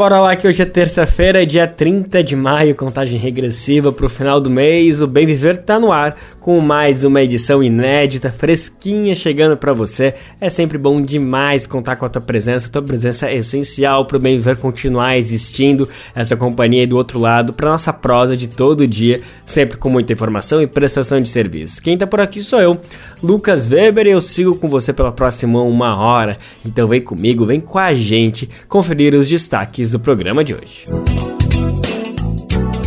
Bora lá que hoje é terça-feira, dia 30 de maio, contagem regressiva para o final do mês. O Bem Viver tá no ar com mais uma edição inédita, fresquinha chegando para você. É sempre bom demais contar com a tua presença. Tua presença é essencial para o Bem Viver continuar existindo, essa companhia aí do outro lado, para nossa prosa de todo dia, sempre com muita informação e prestação de serviço. Quem tá por aqui sou eu, Lucas Weber, e eu sigo com você pela próxima uma hora. Então vem comigo, vem com a gente conferir os destaques do programa de hoje.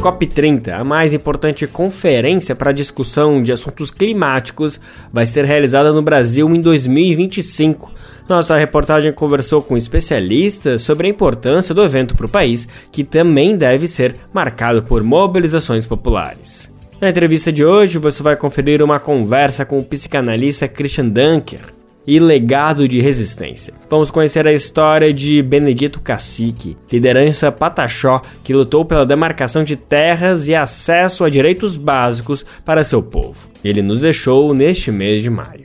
COP30, a mais importante conferência para discussão de assuntos climáticos, vai ser realizada no Brasil em 2025. Nossa reportagem conversou com especialistas sobre a importância do evento para o país, que também deve ser marcado por mobilizações populares. Na entrevista de hoje, você vai conferir uma conversa com o psicanalista Christian Dunker e legado de resistência. Vamos conhecer a história de Benedito Cacique, liderança pataxó que lutou pela demarcação de terras e acesso a direitos básicos para seu povo. Ele nos deixou neste mês de maio.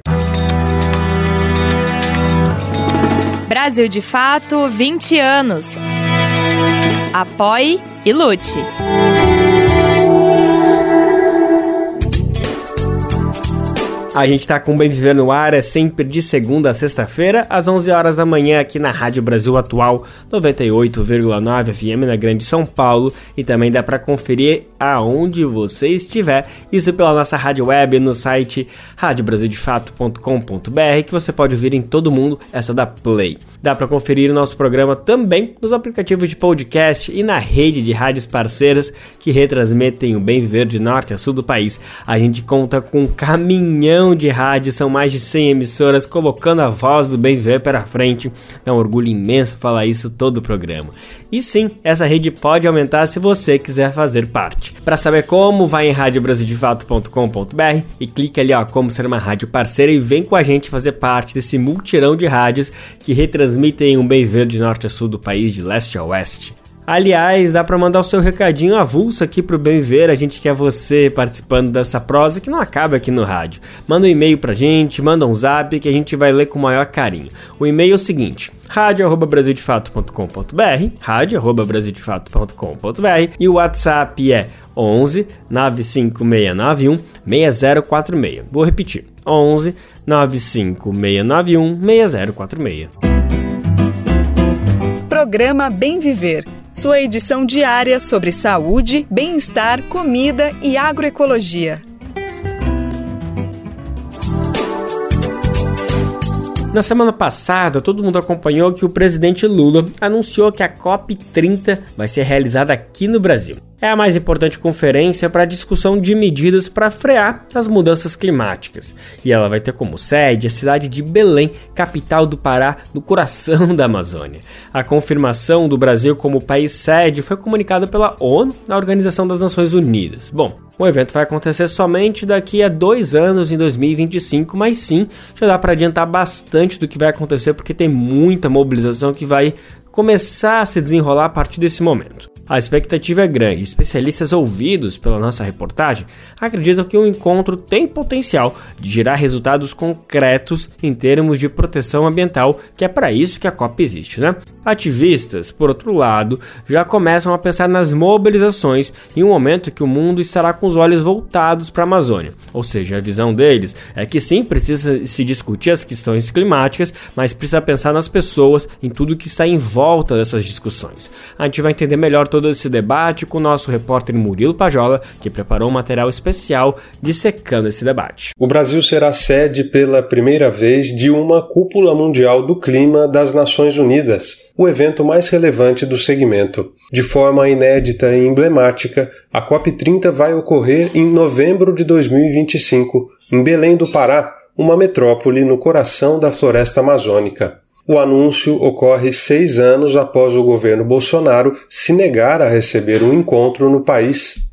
Brasil de Fato 20 anos. Apoie e lute. A gente está com o Bem Viver no ar, é sempre de segunda a sexta-feira, às 11 horas da manhã, aqui na Rádio Brasil Atual, 98,9 FM na Grande São Paulo. E também dá para conferir aonde você estiver, isso pela nossa rádio web no site radiobrasildefato.com.br, que você pode ouvir em todo mundo, essa da Play. Dá para conferir o nosso programa também nos aplicativos de podcast e na rede de rádios parceiras que retransmitem o Bem Viver de norte a sul do país. A gente conta com um caminhão de rádio, são mais de 100 emissoras colocando a voz do bem viver para frente. É um orgulho imenso falar isso todo o programa. E sim, essa rede pode aumentar se você quiser fazer parte. Para saber como, vai em radiobrasildefato.com.br e clique ali ó, como ser uma rádio parceira e vem com a gente fazer parte desse multirão de rádios que retransmitem um bem viver de norte a sul do país, de leste a oeste. Aliás, dá para mandar o seu recadinho avulso aqui pro Bem Ver. A gente quer você participando dessa prosa que não acaba aqui no rádio. Manda um e-mail pra gente, manda um zap que a gente vai ler com o maior carinho. O e-mail é o seguinte: radio@brasildefato.com.br, radio@brasildefato.com.br e o WhatsApp é 11 95691 6046. Vou repetir: 11 95691 6046. Programa Bem Viver sua edição diária sobre saúde, bem-estar, comida e agroecologia. Na semana passada, todo mundo acompanhou que o presidente Lula anunciou que a COP30 vai ser realizada aqui no Brasil é a mais importante conferência para discussão de medidas para frear as mudanças climáticas. E ela vai ter como sede a cidade de Belém, capital do Pará, no coração da Amazônia. A confirmação do Brasil como país sede foi comunicada pela ONU, a Organização das Nações Unidas. Bom, o evento vai acontecer somente daqui a dois anos, em 2025, mas sim, já dá para adiantar bastante do que vai acontecer, porque tem muita mobilização que vai começar a se desenrolar a partir desse momento. A expectativa é grande. Especialistas ouvidos pela nossa reportagem acreditam que o encontro tem potencial de gerar resultados concretos em termos de proteção ambiental, que é para isso que a COP existe, né? Ativistas, por outro lado, já começam a pensar nas mobilizações em um momento que o mundo estará com os olhos voltados para a Amazônia. Ou seja, a visão deles é que sim, precisa se discutir as questões climáticas, mas precisa pensar nas pessoas, em tudo que está em volta dessas discussões. A gente vai entender melhor todo esse debate com o nosso repórter Murilo Pajola, que preparou um material especial dissecando esse debate. O Brasil será sede pela primeira vez de uma cúpula mundial do clima das Nações Unidas, o evento mais relevante do segmento. De forma inédita e emblemática, a COP30 vai ocorrer em novembro de 2025, em Belém do Pará, uma metrópole no coração da floresta amazônica. O anúncio ocorre seis anos após o governo Bolsonaro se negar a receber um encontro no país.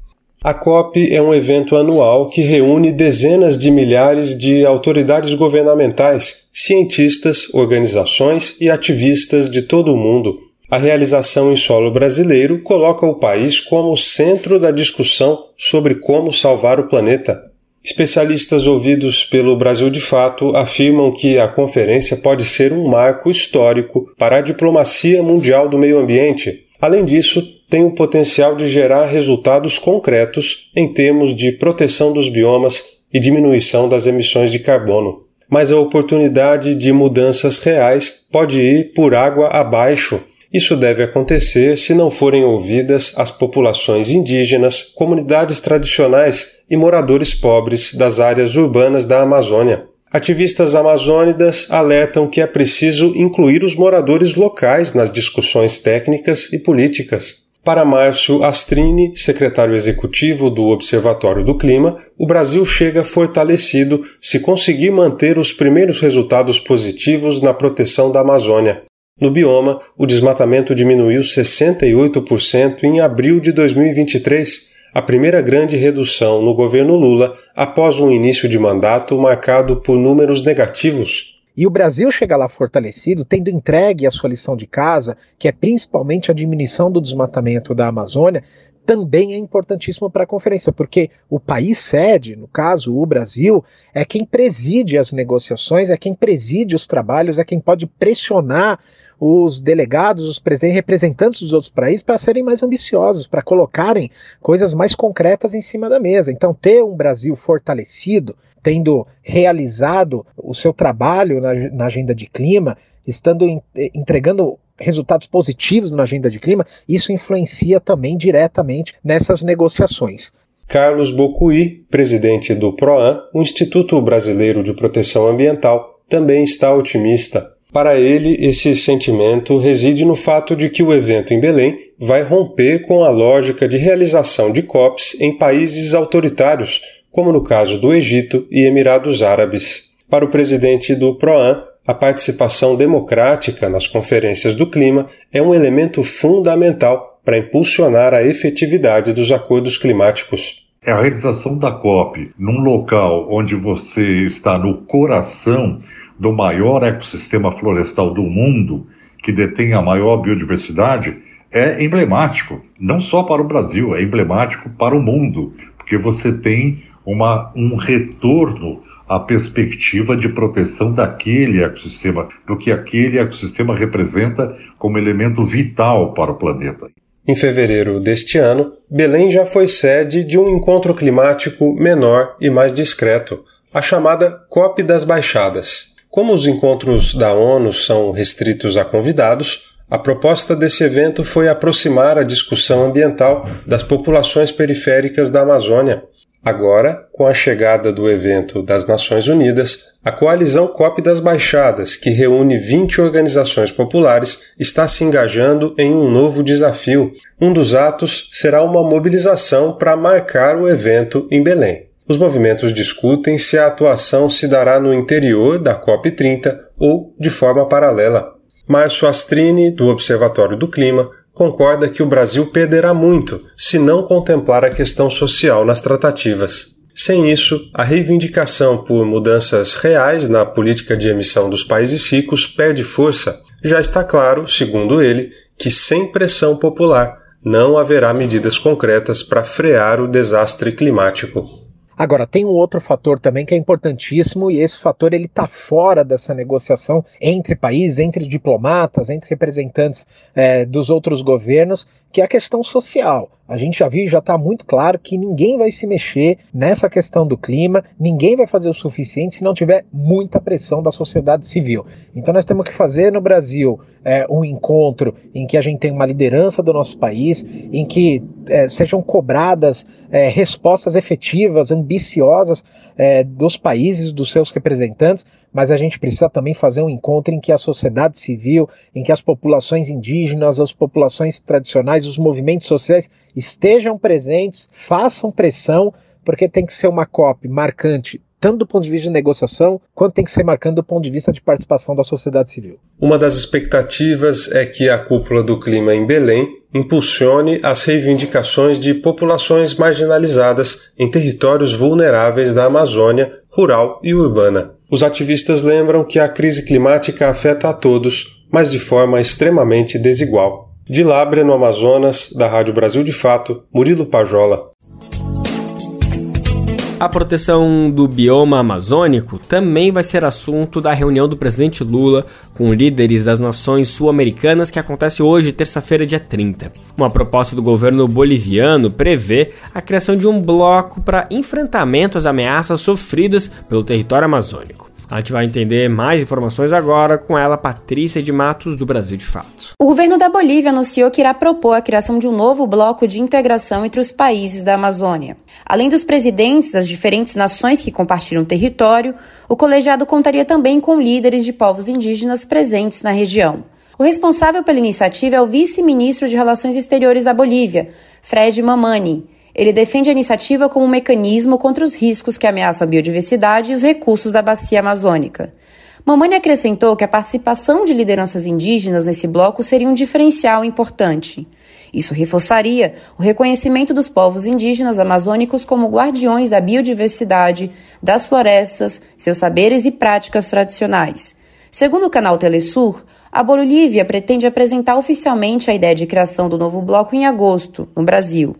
A COP é um evento anual que reúne dezenas de milhares de autoridades governamentais, cientistas, organizações e ativistas de todo o mundo. A realização em solo brasileiro coloca o país como centro da discussão sobre como salvar o planeta. Especialistas ouvidos pelo Brasil de Fato afirmam que a conferência pode ser um marco histórico para a diplomacia mundial do meio ambiente. Além disso, tem o potencial de gerar resultados concretos em termos de proteção dos biomas e diminuição das emissões de carbono. Mas a oportunidade de mudanças reais pode ir por água abaixo isso deve acontecer se não forem ouvidas as populações indígenas, comunidades tradicionais e moradores pobres das áreas urbanas da Amazônia. Ativistas amazônidas alertam que é preciso incluir os moradores locais nas discussões técnicas e políticas. Para Márcio Astrini, secretário executivo do Observatório do Clima, o Brasil chega fortalecido se conseguir manter os primeiros resultados positivos na proteção da Amazônia. No bioma, o desmatamento diminuiu 68% em abril de 2023, a primeira grande redução no governo Lula após um início de mandato marcado por números negativos. E o Brasil chega lá fortalecido, tendo entregue a sua lição de casa, que é principalmente a diminuição do desmatamento da Amazônia, também é importantíssimo para a conferência, porque o país sede, no caso o Brasil, é quem preside as negociações, é quem preside os trabalhos, é quem pode pressionar os delegados, os representantes dos outros países para serem mais ambiciosos, para colocarem coisas mais concretas em cima da mesa. Então, ter um Brasil fortalecido, tendo realizado o seu trabalho na, na agenda de clima, estando in, entregando resultados positivos na agenda de clima, isso influencia também diretamente nessas negociações. Carlos Bocuí, presidente do PROAN, o Instituto Brasileiro de Proteção Ambiental, também está otimista. Para ele, esse sentimento reside no fato de que o evento em Belém vai romper com a lógica de realização de COPs em países autoritários, como no caso do Egito e Emirados Árabes. Para o presidente do PROAN, a participação democrática nas conferências do clima é um elemento fundamental para impulsionar a efetividade dos acordos climáticos. É a realização da COP num local onde você está no coração do maior ecossistema florestal do mundo, que detém a maior biodiversidade, é emblemático, não só para o Brasil, é emblemático para o mundo, porque você tem uma, um retorno à perspectiva de proteção daquele ecossistema, do que aquele ecossistema representa como elemento vital para o planeta. Em fevereiro deste ano, Belém já foi sede de um encontro climático menor e mais discreto, a chamada COP das Baixadas. Como os encontros da ONU são restritos a convidados, a proposta desse evento foi aproximar a discussão ambiental das populações periféricas da Amazônia. Agora, com a chegada do evento das Nações Unidas, a coalizão COP das Baixadas, que reúne 20 organizações populares, está se engajando em um novo desafio. Um dos atos será uma mobilização para marcar o evento em Belém. Os movimentos discutem se a atuação se dará no interior da COP30 ou de forma paralela. Márcio Astrini, do Observatório do Clima, concorda que o Brasil perderá muito se não contemplar a questão social nas tratativas. Sem isso, a reivindicação por mudanças reais na política de emissão dos países ricos perde força. Já está claro, segundo ele, que sem pressão popular não haverá medidas concretas para frear o desastre climático. Agora, tem um outro fator também que é importantíssimo e esse fator ele está fora dessa negociação entre países, entre diplomatas, entre representantes é, dos outros governos, que é a questão social. A gente já viu, já está muito claro que ninguém vai se mexer nessa questão do clima, ninguém vai fazer o suficiente se não tiver muita pressão da sociedade civil. Então nós temos que fazer no Brasil é, um encontro em que a gente tem uma liderança do nosso país, em que é, sejam cobradas é, respostas efetivas, ambiciosas é, dos países, dos seus representantes, mas a gente precisa também fazer um encontro em que a sociedade civil, em que as populações indígenas, as populações tradicionais, os movimentos sociais estejam presentes, façam pressão, porque tem que ser uma COP marcante tanto do ponto de vista de negociação, quanto tem que ser marcando do ponto de vista de participação da sociedade civil. Uma das expectativas é que a cúpula do clima em Belém impulsione as reivindicações de populações marginalizadas em territórios vulneráveis da Amazônia, rural e urbana. Os ativistas lembram que a crise climática afeta a todos, mas de forma extremamente desigual. De Lábrea, no Amazonas, da Rádio Brasil de Fato, Murilo Pajola. A proteção do bioma amazônico também vai ser assunto da reunião do presidente Lula com líderes das nações sul-americanas que acontece hoje, terça-feira, dia 30. Uma proposta do governo boliviano prevê a criação de um bloco para enfrentamento às ameaças sofridas pelo território amazônico. A gente vai entender mais informações agora com ela, Patrícia de Matos, do Brasil de Fato. O governo da Bolívia anunciou que irá propor a criação de um novo bloco de integração entre os países da Amazônia. Além dos presidentes das diferentes nações que compartilham o território, o colegiado contaria também com líderes de povos indígenas presentes na região. O responsável pela iniciativa é o vice-ministro de Relações Exteriores da Bolívia, Fred Mamani. Ele defende a iniciativa como um mecanismo contra os riscos que ameaçam a biodiversidade e os recursos da bacia amazônica. Mamani acrescentou que a participação de lideranças indígenas nesse bloco seria um diferencial importante. Isso reforçaria o reconhecimento dos povos indígenas amazônicos como guardiões da biodiversidade, das florestas, seus saberes e práticas tradicionais. Segundo o canal Telesur, a Bolívia pretende apresentar oficialmente a ideia de criação do novo bloco em agosto, no Brasil.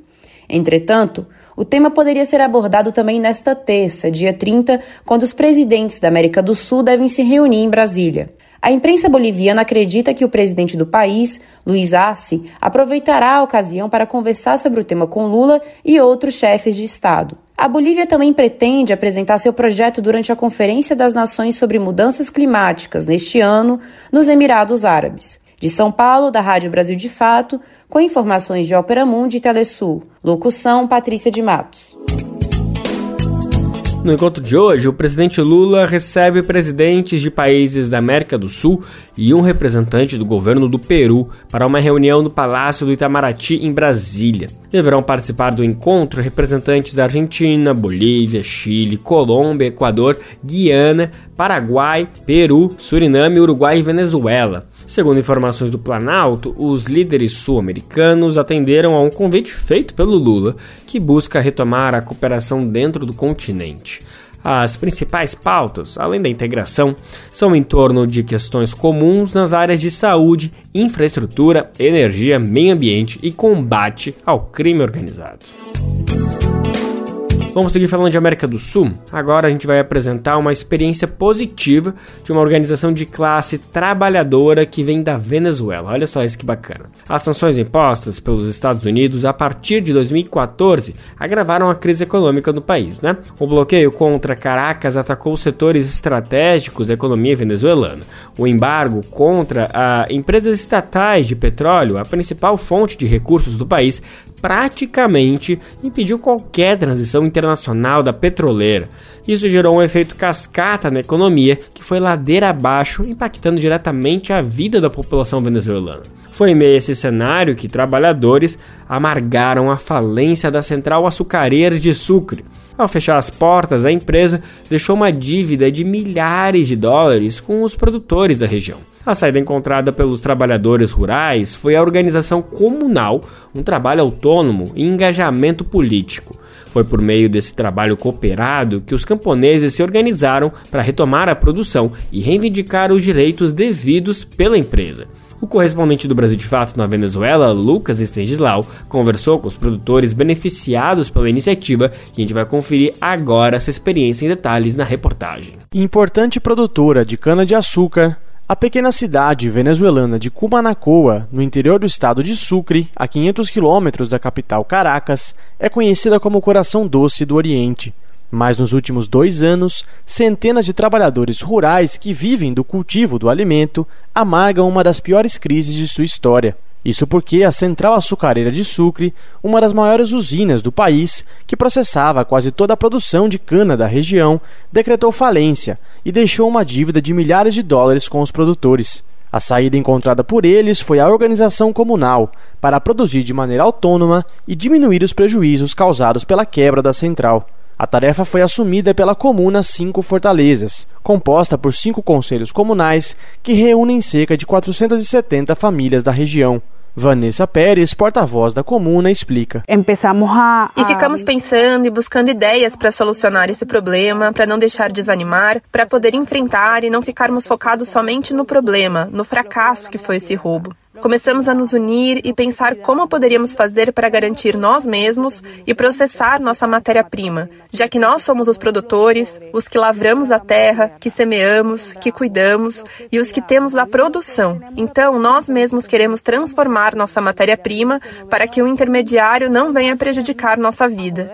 Entretanto, o tema poderia ser abordado também nesta terça, dia 30, quando os presidentes da América do Sul devem se reunir em Brasília. A imprensa boliviana acredita que o presidente do país, Luiz Arce, aproveitará a ocasião para conversar sobre o tema com Lula e outros chefes de Estado. A Bolívia também pretende apresentar seu projeto durante a Conferência das Nações sobre Mudanças Climáticas neste ano, nos Emirados Árabes. De São Paulo, da Rádio Brasil de Fato, com informações de Ópera Mundi e Telesul. Locução: Patrícia de Matos. No encontro de hoje, o presidente Lula recebe presidentes de países da América do Sul e um representante do governo do Peru para uma reunião no Palácio do Itamaraty, em Brasília. Deverão participar do encontro representantes da Argentina, Bolívia, Chile, Colômbia, Equador, Guiana, Paraguai, Peru, Suriname, Uruguai e Venezuela. Segundo informações do Planalto, os líderes sul-americanos atenderam a um convite feito pelo Lula, que busca retomar a cooperação dentro do continente. As principais pautas, além da integração, são em torno de questões comuns nas áreas de saúde, infraestrutura, energia, meio ambiente e combate ao crime organizado. Vamos seguir falando de América do Sul. Agora a gente vai apresentar uma experiência positiva de uma organização de classe trabalhadora que vem da Venezuela. Olha só isso que bacana. As sanções impostas pelos Estados Unidos a partir de 2014 agravaram a crise econômica no país, né? O bloqueio contra Caracas atacou setores estratégicos da economia venezuelana. O embargo contra empresas estatais de petróleo, a principal fonte de recursos do país, praticamente impediu qualquer transição internacional da petroleira. Isso gerou um efeito cascata na economia que foi ladeira abaixo, impactando diretamente a vida da população venezuelana. Foi em meio a esse cenário que trabalhadores amargaram a falência da central açucareira de Sucre. Ao fechar as portas, a empresa deixou uma dívida de milhares de dólares com os produtores da região. A saída encontrada pelos trabalhadores rurais foi a organização comunal, um trabalho autônomo e engajamento político. Foi por meio desse trabalho cooperado que os camponeses se organizaram para retomar a produção e reivindicar os direitos devidos pela empresa. O correspondente do Brasil de Fato na Venezuela, Lucas Stengislau, conversou com os produtores beneficiados pela iniciativa e a gente vai conferir agora essa experiência em detalhes na reportagem. Importante produtora de cana-de-açúcar, a pequena cidade venezuelana de Cumanacoa, no interior do estado de Sucre, a 500 quilômetros da capital Caracas, é conhecida como o coração doce do Oriente. Mas nos últimos dois anos, centenas de trabalhadores rurais que vivem do cultivo do alimento amargam uma das piores crises de sua história. Isso porque a Central Açucareira de Sucre, uma das maiores usinas do país, que processava quase toda a produção de cana da região, decretou falência e deixou uma dívida de milhares de dólares com os produtores. A saída encontrada por eles foi a organização comunal, para produzir de maneira autônoma e diminuir os prejuízos causados pela quebra da central. A tarefa foi assumida pela Comuna Cinco Fortalezas, composta por cinco conselhos comunais que reúnem cerca de 470 famílias da região. Vanessa Pérez, porta-voz da comuna, explica. E ficamos pensando e buscando ideias para solucionar esse problema, para não deixar desanimar, para poder enfrentar e não ficarmos focados somente no problema, no fracasso que foi esse roubo. Começamos a nos unir e pensar como poderíamos fazer para garantir nós mesmos e processar nossa matéria-prima, já que nós somos os produtores, os que lavramos a terra, que semeamos, que cuidamos e os que temos a produção. Então, nós mesmos queremos transformar nossa matéria-prima para que o intermediário não venha prejudicar nossa vida.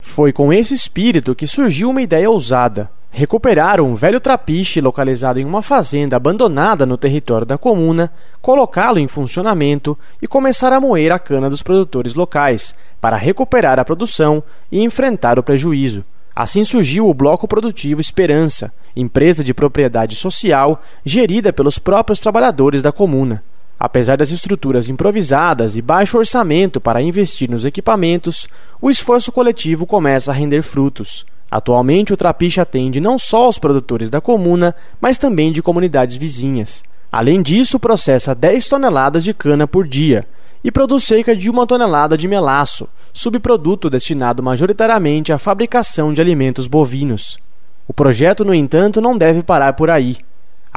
Foi com esse espírito que surgiu uma ideia ousada Recuperaram um velho trapiche localizado em uma fazenda abandonada no território da comuna, colocá-lo em funcionamento e começar a moer a cana dos produtores locais, para recuperar a produção e enfrentar o prejuízo. Assim surgiu o Bloco Produtivo Esperança, empresa de propriedade social gerida pelos próprios trabalhadores da comuna. Apesar das estruturas improvisadas e baixo orçamento para investir nos equipamentos, o esforço coletivo começa a render frutos. Atualmente, o Trapiche atende não só aos produtores da comuna, mas também de comunidades vizinhas. Além disso, processa 10 toneladas de cana por dia e produz cerca de uma tonelada de melaço, subproduto destinado majoritariamente à fabricação de alimentos bovinos. O projeto, no entanto, não deve parar por aí.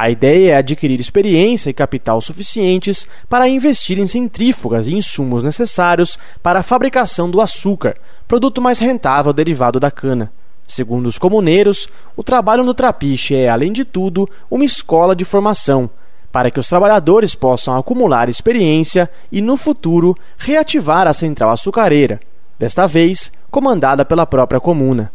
A ideia é adquirir experiência e capital suficientes para investir em centrífugas e insumos necessários para a fabricação do açúcar, produto mais rentável derivado da cana. Segundo os comuneiros, o trabalho no trapiche é, além de tudo, uma escola de formação, para que os trabalhadores possam acumular experiência e, no futuro, reativar a central açucareira, desta vez comandada pela própria comuna.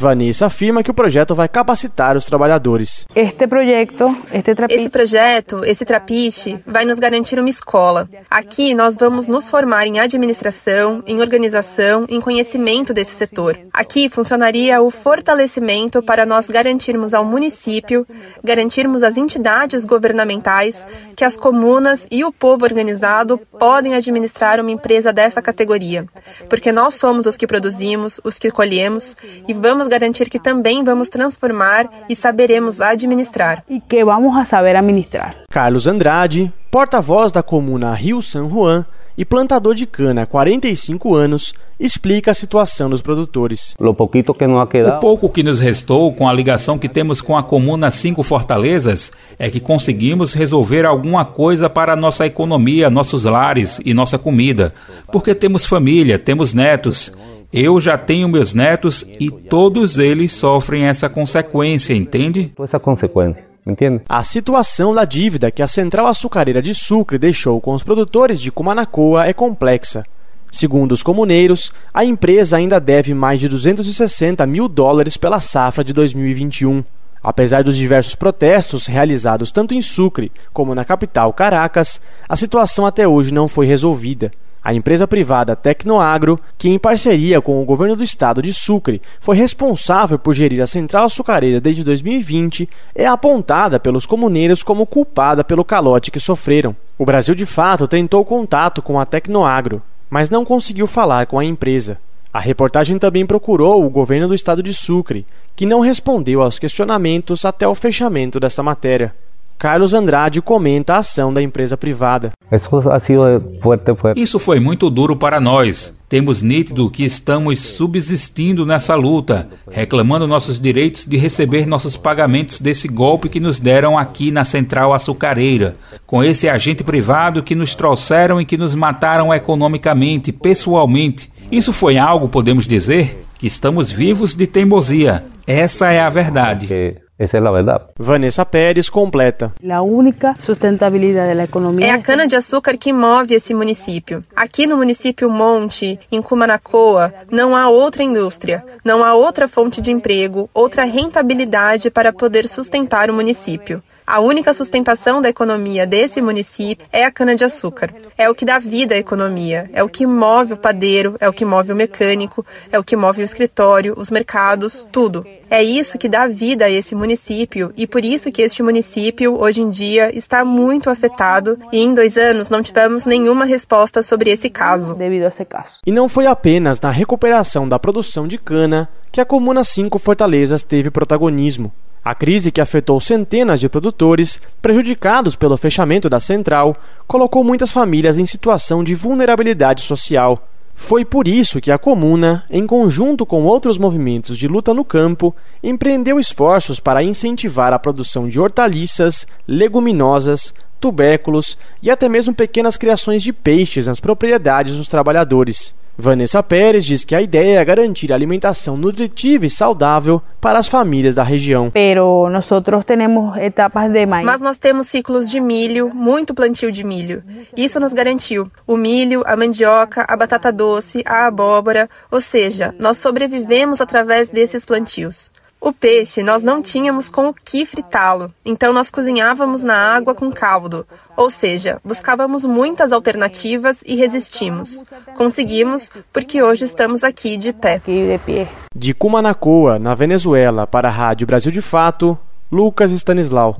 Vanessa afirma que o projeto vai capacitar os trabalhadores. Este projeto, este trapiche... Esse projeto, esse trapiche, vai nos garantir uma escola. Aqui nós vamos nos formar em administração, em organização, em conhecimento desse setor. Aqui funcionaria o fortalecimento para nós garantirmos ao município, garantirmos às entidades governamentais que as comunas e o povo organizado podem administrar uma empresa dessa categoria, porque nós somos os que produzimos, os que colhemos e vamos garantir que também vamos transformar e saberemos administrar. E que vamos a saber administrar. Carlos Andrade, porta-voz da comuna Rio San Juan e plantador de cana há 45 anos, explica a situação dos produtores. O pouco que nos restou com a ligação que temos com a comuna Cinco Fortalezas é que conseguimos resolver alguma coisa para a nossa economia, nossos lares e nossa comida, porque temos família, temos netos eu já tenho meus netos e todos eles sofrem essa consequência, entende? Essa consequência. Entende? A situação da dívida que a Central Açucareira de Sucre deixou com os produtores de Cumanacoa é complexa. Segundo os comuneiros, a empresa ainda deve mais de 260 mil dólares pela safra de 2021. Apesar dos diversos protestos realizados tanto em Sucre como na capital Caracas, a situação até hoje não foi resolvida. A empresa privada Tecnoagro, que em parceria com o governo do estado de Sucre foi responsável por gerir a central açucareira desde 2020, é apontada pelos comuneiros como culpada pelo calote que sofreram. O Brasil de fato tentou contato com a Tecnoagro, mas não conseguiu falar com a empresa. A reportagem também procurou o governo do estado de Sucre, que não respondeu aos questionamentos até o fechamento desta matéria. Carlos Andrade comenta a ação da empresa privada. Isso foi muito duro para nós. Temos nítido que estamos subsistindo nessa luta, reclamando nossos direitos de receber nossos pagamentos desse golpe que nos deram aqui na central açucareira, com esse agente privado que nos trouxeram e que nos mataram economicamente, pessoalmente. Isso foi algo, podemos dizer, que estamos vivos de teimosia. Essa é a verdade. Essa é a verdade. Vanessa Pérez completa. A única sustentabilidade da economia é a cana-de-açúcar que move esse município. Aqui no município Monte, em Cumanacoa, não há outra indústria, não há outra fonte de emprego, outra rentabilidade para poder sustentar o município. A única sustentação da economia desse município é a cana-de-açúcar. É o que dá vida à economia, é o que move o padeiro, é o que move o mecânico, é o que move o escritório, os mercados, tudo. É isso que dá vida a esse município e por isso que este município, hoje em dia, está muito afetado e em dois anos não tivemos nenhuma resposta sobre esse caso. Devido a esse caso. E não foi apenas na recuperação da produção de cana que a Comuna 5 Fortalezas teve protagonismo. A crise que afetou centenas de produtores, prejudicados pelo fechamento da central, colocou muitas famílias em situação de vulnerabilidade social. Foi por isso que a Comuna, em conjunto com outros movimentos de luta no campo, empreendeu esforços para incentivar a produção de hortaliças, leguminosas, tubérculos e até mesmo pequenas criações de peixes nas propriedades dos trabalhadores. Vanessa Pérez diz que a ideia é garantir alimentação nutritiva e saudável para as famílias da região. Mas nós temos ciclos de milho, muito plantio de milho. Isso nos garantiu o milho, a mandioca, a batata doce, a abóbora, ou seja, nós sobrevivemos através desses plantios. O peixe nós não tínhamos com o que fritá-lo, então nós cozinhávamos na água com caldo, ou seja, buscávamos muitas alternativas e resistimos. Conseguimos porque hoje estamos aqui de pé. De Cumanacoa, na Venezuela, para a Rádio Brasil de Fato, Lucas Stanislau.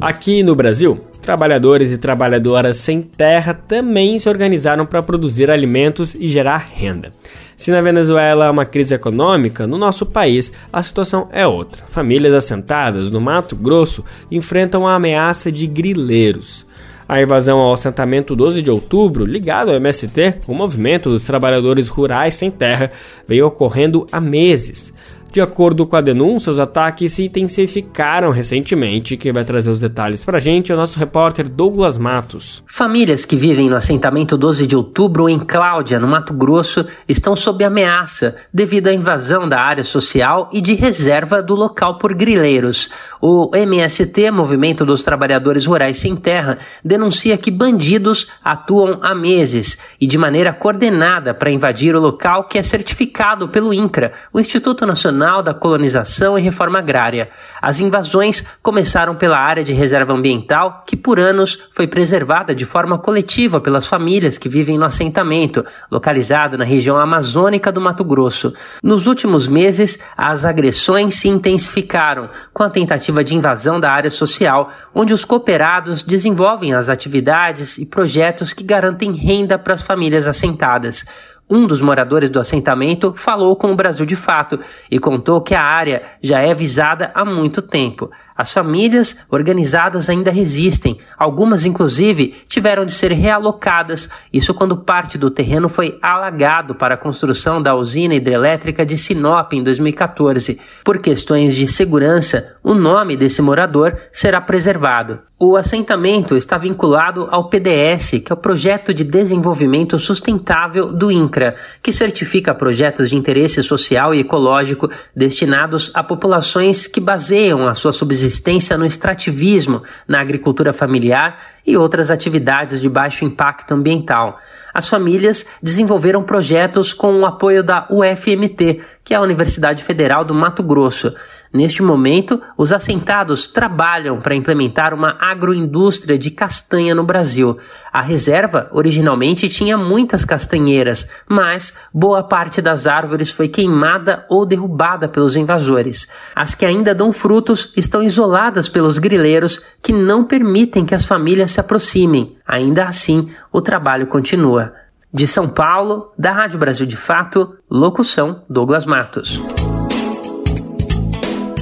Aqui no Brasil, trabalhadores e trabalhadoras sem terra também se organizaram para produzir alimentos e gerar renda. Se na Venezuela há uma crise econômica, no nosso país a situação é outra. Famílias assentadas no Mato Grosso enfrentam a ameaça de grileiros. A invasão ao assentamento 12 de outubro, ligado ao MST, o movimento dos trabalhadores rurais sem terra, vem ocorrendo há meses. De acordo com a denúncia, os ataques se intensificaram recentemente. Quem vai trazer os detalhes pra gente é o nosso repórter Douglas Matos. Famílias que vivem no assentamento 12 de outubro em Cláudia, no Mato Grosso, estão sob ameaça devido à invasão da área social e de reserva do local por grileiros. O MST, Movimento dos Trabalhadores Rurais Sem Terra, denuncia que bandidos atuam há meses e de maneira coordenada para invadir o local que é certificado pelo INCRA, o Instituto Nacional da Colonização e Reforma Agrária. As invasões começaram pela área de reserva ambiental, que por anos foi preservada de forma coletiva pelas famílias que vivem no assentamento, localizado na região amazônica do Mato Grosso. Nos últimos meses, as agressões se intensificaram, com a tentativa de invasão da área social, onde os cooperados desenvolvem as atividades e projetos que garantem renda para as famílias assentadas. Um dos moradores do assentamento falou com o Brasil de Fato e contou que a área já é visada há muito tempo. As famílias organizadas ainda resistem, algumas inclusive tiveram de ser realocadas, isso quando parte do terreno foi alagado para a construção da usina hidrelétrica de Sinop em 2014. Por questões de segurança, o nome desse morador será preservado. O assentamento está vinculado ao PDS, que é o Projeto de Desenvolvimento Sustentável do INCRA, que certifica projetos de interesse social e ecológico destinados a populações que baseiam a sua subsistência existência no extrativismo, na agricultura familiar e outras atividades de baixo impacto ambiental. As famílias desenvolveram projetos com o apoio da UFMT, que é a Universidade Federal do Mato Grosso. Neste momento, os assentados trabalham para implementar uma agroindústria de castanha no Brasil. A reserva originalmente tinha muitas castanheiras, mas boa parte das árvores foi queimada ou derrubada pelos invasores. As que ainda dão frutos estão isoladas pelos grileiros que não permitem que as famílias se aproximem. Ainda assim, o trabalho continua. De São Paulo, da Rádio Brasil de Fato, locução Douglas Matos.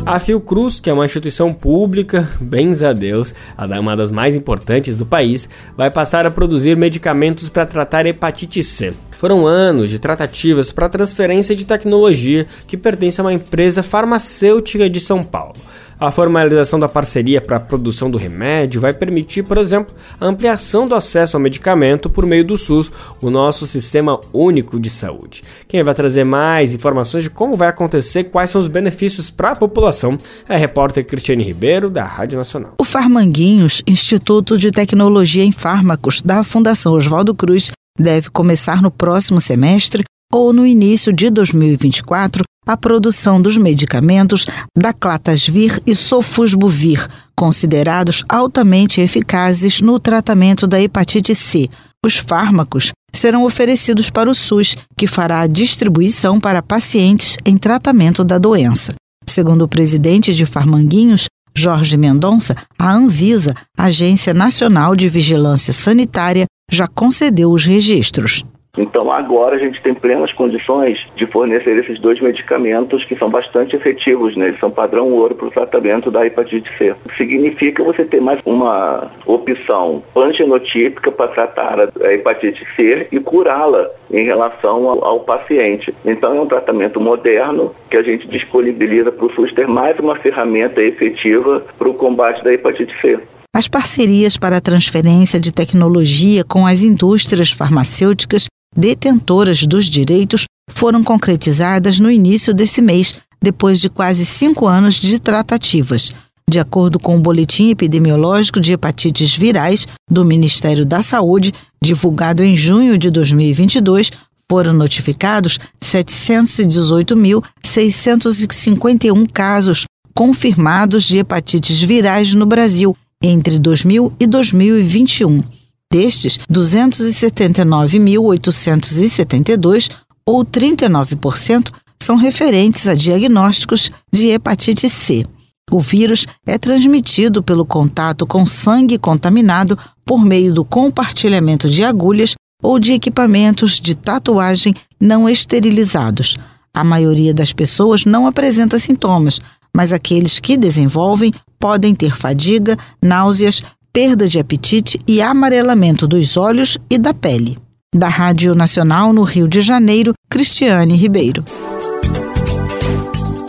A Fiocruz, que é uma instituição pública, bens a Deus, uma das mais importantes do país, vai passar a produzir medicamentos para tratar hepatite C. Foram anos de tratativas para transferência de tecnologia que pertence a uma empresa farmacêutica de São Paulo. A formalização da parceria para a produção do remédio vai permitir, por exemplo, a ampliação do acesso ao medicamento por meio do SUS, o nosso sistema único de saúde. Quem vai trazer mais informações de como vai acontecer, quais são os benefícios para a população, é a repórter Cristiane Ribeiro, da Rádio Nacional. O Farmanguinhos, Instituto de Tecnologia em Fármacos da Fundação Oswaldo Cruz, deve começar no próximo semestre ou no início de 2024 a produção dos medicamentos da Clatasvir e Sofusbuvir, considerados altamente eficazes no tratamento da hepatite C. Os fármacos serão oferecidos para o SUS, que fará a distribuição para pacientes em tratamento da doença. Segundo o presidente de Farmanguinhos, Jorge Mendonça, a Anvisa, Agência Nacional de Vigilância Sanitária, já concedeu os registros. Então agora a gente tem plenas condições de fornecer esses dois medicamentos que são bastante efetivos, né? Eles são padrão ouro para o tratamento da hepatite C. Significa você ter mais uma opção pangenotípica para tratar a hepatite C e curá-la em relação ao, ao, paciente. Então é um tratamento moderno que a gente disponibiliza para o SUS ter mais uma ferramenta efetiva para o combate da hepatite C. As parcerias para a transferência de tecnologia com as indústrias farmacêuticas detentoras dos direitos foram concretizadas no início desse mês, depois de quase cinco anos de tratativas. De acordo com o Boletim Epidemiológico de Hepatites Virais do Ministério da Saúde, divulgado em junho de 2022, foram notificados 718.651 casos confirmados de hepatites virais no Brasil entre 2000 e 2021. Destes, 279.872, ou 39%, são referentes a diagnósticos de hepatite C. O vírus é transmitido pelo contato com sangue contaminado por meio do compartilhamento de agulhas ou de equipamentos de tatuagem não esterilizados. A maioria das pessoas não apresenta sintomas, mas aqueles que desenvolvem podem ter fadiga, náuseas, perda de apetite e amarelamento dos olhos e da pele. Da Rádio Nacional no Rio de Janeiro, Cristiane Ribeiro.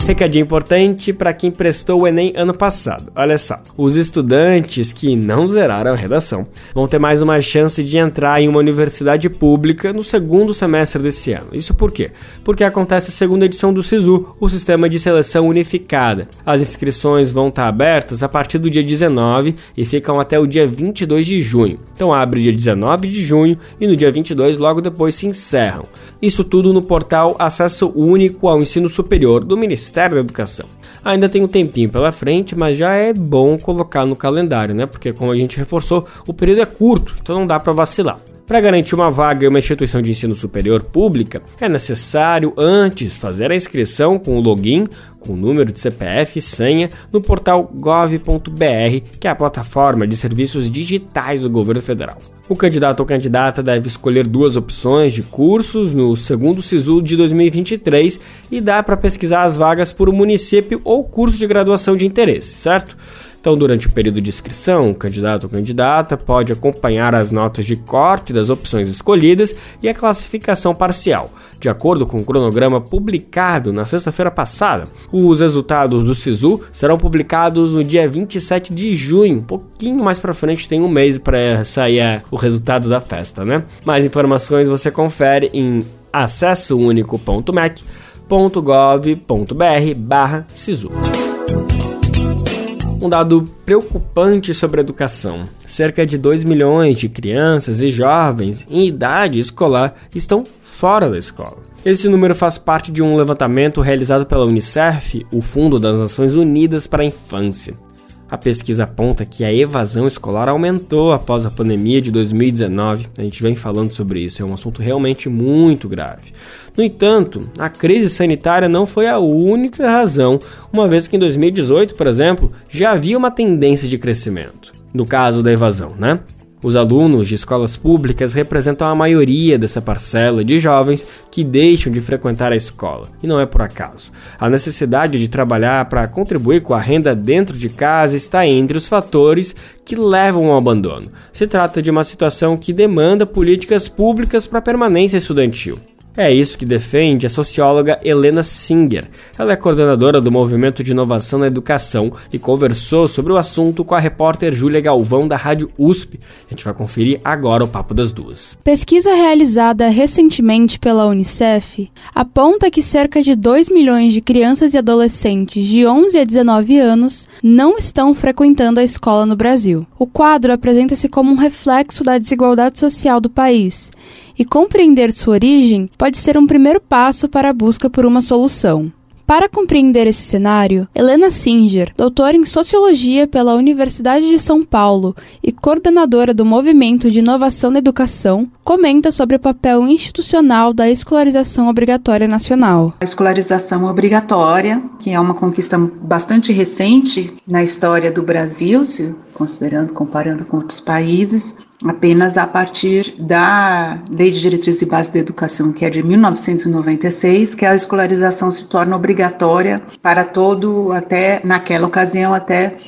Recadinho importante para quem prestou o Enem ano passado. Olha só, os estudantes que não zeraram a redação vão ter mais uma chance de entrar em uma universidade pública no segundo semestre desse ano. Isso por quê? Porque acontece a segunda edição do SISU, o Sistema de Seleção Unificada. As inscrições vão estar abertas a partir do dia 19 e ficam até o dia 22 de junho. Então abre dia 19 de junho e no dia 22 logo depois se encerram. Isso tudo no portal Acesso Único ao Ensino Superior do Ministério Ministério da Educação. Ainda tem um tempinho pela frente, mas já é bom colocar no calendário, né? Porque como a gente reforçou, o período é curto, então não dá para vacilar. Para garantir uma vaga em uma instituição de ensino superior pública, é necessário antes fazer a inscrição com o login, com o número de CPF e senha no portal gov.br, que é a plataforma de serviços digitais do governo federal. O candidato ou candidata deve escolher duas opções de cursos no segundo SISU de 2023 e dá para pesquisar as vagas por município ou curso de graduação de interesse, certo? Então, durante o período de inscrição, o candidato ou candidata pode acompanhar as notas de corte das opções escolhidas e a classificação parcial. De acordo com o cronograma publicado na sexta-feira passada, os resultados do SISU serão publicados no dia 27 de junho. Um pouquinho mais para frente, tem um mês para sair é, o resultado da festa, né? Mais informações você confere em acessounico.mec.gov.br/sisu. Um dado preocupante sobre a educação: cerca de 2 milhões de crianças e jovens em idade escolar estão fora da escola. Esse número faz parte de um levantamento realizado pela Unicef, o Fundo das Nações Unidas para a Infância. A pesquisa aponta que a evasão escolar aumentou após a pandemia de 2019. A gente vem falando sobre isso, é um assunto realmente muito grave. No entanto, a crise sanitária não foi a única razão, uma vez que em 2018, por exemplo, já havia uma tendência de crescimento. No caso da evasão, né? Os alunos de escolas públicas representam a maioria dessa parcela de jovens que deixam de frequentar a escola, e não é por acaso. A necessidade de trabalhar para contribuir com a renda dentro de casa está entre os fatores que levam ao abandono. Se trata de uma situação que demanda políticas públicas para a permanência estudantil. É isso que defende a socióloga Helena Singer. Ela é coordenadora do Movimento de Inovação na Educação e conversou sobre o assunto com a repórter Júlia Galvão da Rádio USP. A gente vai conferir agora o papo das duas. Pesquisa realizada recentemente pela Unicef aponta que cerca de 2 milhões de crianças e adolescentes de 11 a 19 anos não estão frequentando a escola no Brasil. O quadro apresenta-se como um reflexo da desigualdade social do país e compreender sua origem pode ser um primeiro passo para a busca por uma solução. Para compreender esse cenário, Helena Singer, doutora em Sociologia pela Universidade de São Paulo e coordenadora do Movimento de Inovação na Educação, comenta sobre o papel institucional da escolarização obrigatória nacional. A escolarização obrigatória, que é uma conquista bastante recente na história do Brasil, considerando, comparando com outros países, apenas a partir da Lei de Diretrizes e Bases da Educação, que é de 1996, que a escolarização se torna obrigatória para todo, até naquela ocasião, até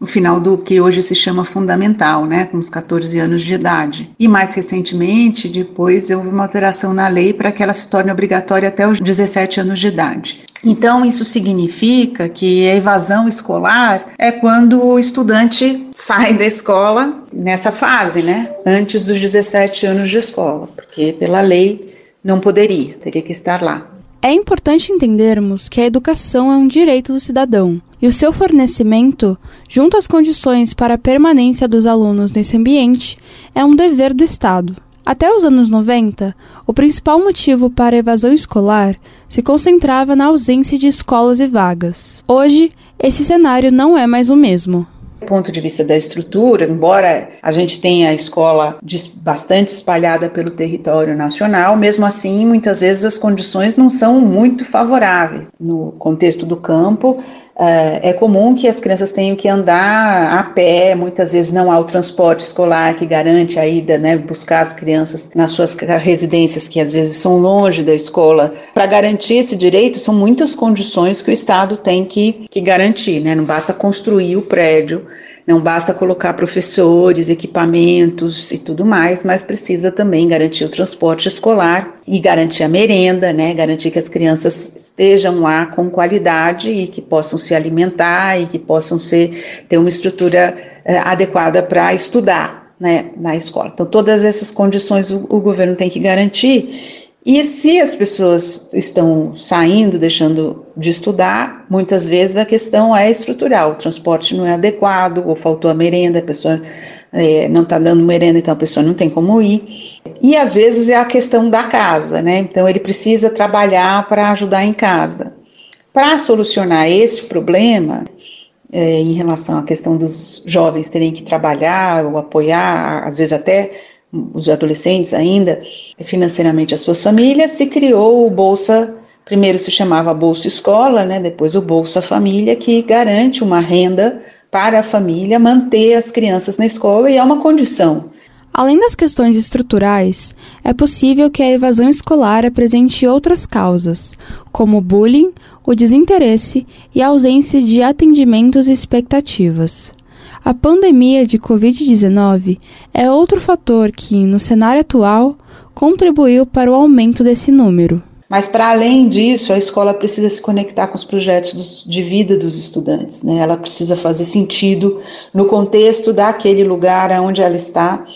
o final do que hoje se chama fundamental, né, com os 14 anos de idade. E mais recentemente, depois houve uma alteração na lei para que ela se torne obrigatória até os 17 anos de idade. Então, isso significa que a evasão escolar é quando o estudante sai da escola nessa fase, né? Antes dos 17 anos de escola, porque pela lei não poderia, teria que estar lá. É importante entendermos que a educação é um direito do cidadão e o seu fornecimento, junto às condições para a permanência dos alunos nesse ambiente, é um dever do Estado. Até os anos 90, o principal motivo para a evasão escolar se concentrava na ausência de escolas e vagas. Hoje, esse cenário não é mais o mesmo ponto de vista da estrutura, embora a gente tenha a escola bastante espalhada pelo território nacional, mesmo assim, muitas vezes as condições não são muito favoráveis. No contexto do campo, é comum que as crianças tenham que andar a pé, muitas vezes não há o transporte escolar que garante a ida, né, buscar as crianças nas suas residências, que às vezes são longe da escola. Para garantir esse direito, são muitas condições que o Estado tem que, que garantir, né, não basta construir o prédio não basta colocar professores, equipamentos e tudo mais, mas precisa também garantir o transporte escolar e garantir a merenda, né? Garantir que as crianças estejam lá com qualidade e que possam se alimentar e que possam ser, ter uma estrutura eh, adequada para estudar. Né, na escola. Então, todas essas condições o, o governo tem que garantir e se as pessoas estão saindo, deixando de estudar, muitas vezes a questão é estrutural. O transporte não é adequado, ou faltou a merenda, a pessoa é, não está dando merenda, então a pessoa não tem como ir. E às vezes é a questão da casa, né? Então ele precisa trabalhar para ajudar em casa. Para solucionar esse problema, é, em relação à questão dos jovens terem que trabalhar ou apoiar, às vezes até os adolescentes ainda, financeiramente as suas famílias, se criou o Bolsa, primeiro se chamava Bolsa Escola, né, depois o Bolsa Família, que garante uma renda para a família manter as crianças na escola e é uma condição. Além das questões estruturais, é possível que a evasão escolar apresente outras causas, como o bullying, o desinteresse e a ausência de atendimentos e expectativas. A pandemia de Covid-19 é outro fator que, no cenário atual, contribuiu para o aumento desse número. Mas, para além disso, a escola precisa se conectar com os projetos de vida dos estudantes. Né? Ela precisa fazer sentido no contexto daquele lugar onde ela está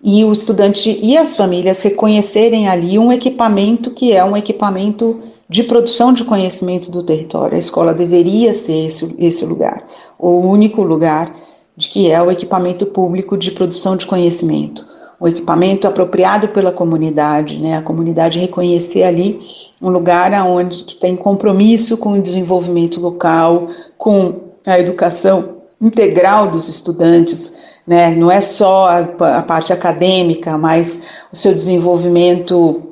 e o estudante e as famílias reconhecerem ali um equipamento que é um equipamento de produção de conhecimento do território. A escola deveria ser esse, esse lugar, o único lugar de que é o equipamento público de produção de conhecimento, o equipamento apropriado pela comunidade, né? A comunidade reconhecer ali um lugar onde que tem compromisso com o desenvolvimento local, com a educação integral dos estudantes, né? Não é só a, a parte acadêmica, mas o seu desenvolvimento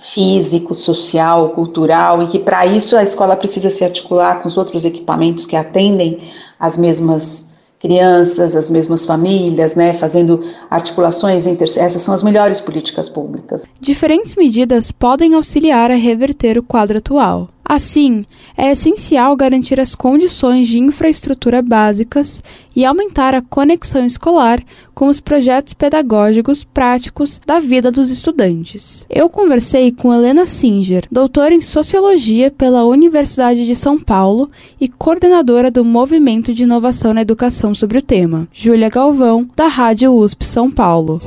físico, social, cultural, e que para isso a escola precisa se articular com os outros equipamentos que atendem às mesmas crianças, as mesmas famílias, né, fazendo articulações entre essas são as melhores políticas públicas. Diferentes medidas podem auxiliar a reverter o quadro atual. Assim, é essencial garantir as condições de infraestrutura básicas e aumentar a conexão escolar com os projetos pedagógicos práticos da vida dos estudantes. Eu conversei com Helena Singer, doutora em Sociologia pela Universidade de São Paulo e coordenadora do Movimento de Inovação na Educação sobre o tema, Júlia Galvão, da Rádio USP São Paulo.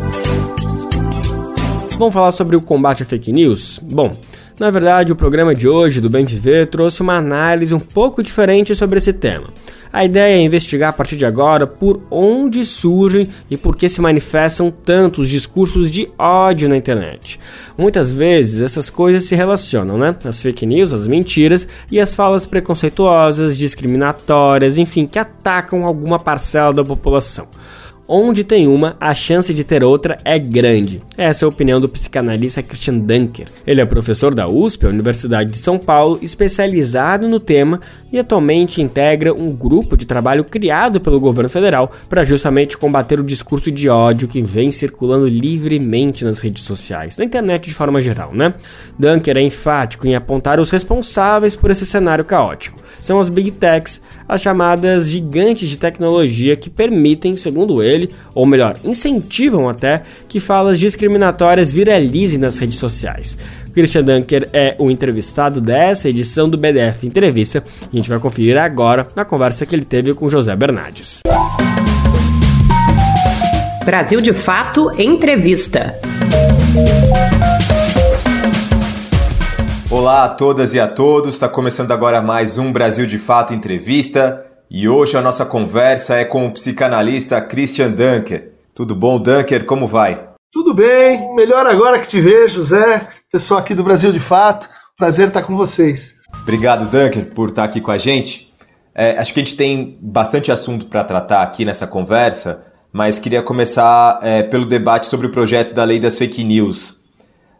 Vamos falar sobre o combate à fake news? Bom, na verdade, o programa de hoje do Bem Viver trouxe uma análise um pouco diferente sobre esse tema. A ideia é investigar a partir de agora por onde surgem e por que se manifestam tantos discursos de ódio na internet. Muitas vezes essas coisas se relacionam, né? As fake news, as mentiras e as falas preconceituosas, discriminatórias, enfim, que atacam alguma parcela da população. Onde tem uma, a chance de ter outra é grande. Essa é a opinião do psicanalista Christian Dunker. Ele é professor da USP, a Universidade de São Paulo, especializado no tema e atualmente integra um grupo de trabalho criado pelo governo federal para justamente combater o discurso de ódio que vem circulando livremente nas redes sociais, na internet de forma geral, né? Dunker é enfático em apontar os responsáveis por esse cenário caótico. São as big techs, as chamadas gigantes de tecnologia que permitem, segundo ele, ou melhor, incentivam até que falas discriminatórias viralizem nas redes sociais. Christian Dunker é o entrevistado dessa edição do BDF Entrevista e a gente vai conferir agora na conversa que ele teve com José Bernardes. Brasil de Fato Entrevista. Olá a todas e a todos, está começando agora mais um Brasil de Fato Entrevista e hoje a nossa conversa é com o psicanalista Christian Dunker. Tudo bom, Dunker? Como vai? Tudo bem, melhor agora que te vejo, Zé, pessoal aqui do Brasil de Fato. Prazer estar com vocês. Obrigado, Dunker, por estar aqui com a gente. É, acho que a gente tem bastante assunto para tratar aqui nessa conversa, mas queria começar é, pelo debate sobre o projeto da lei das fake news.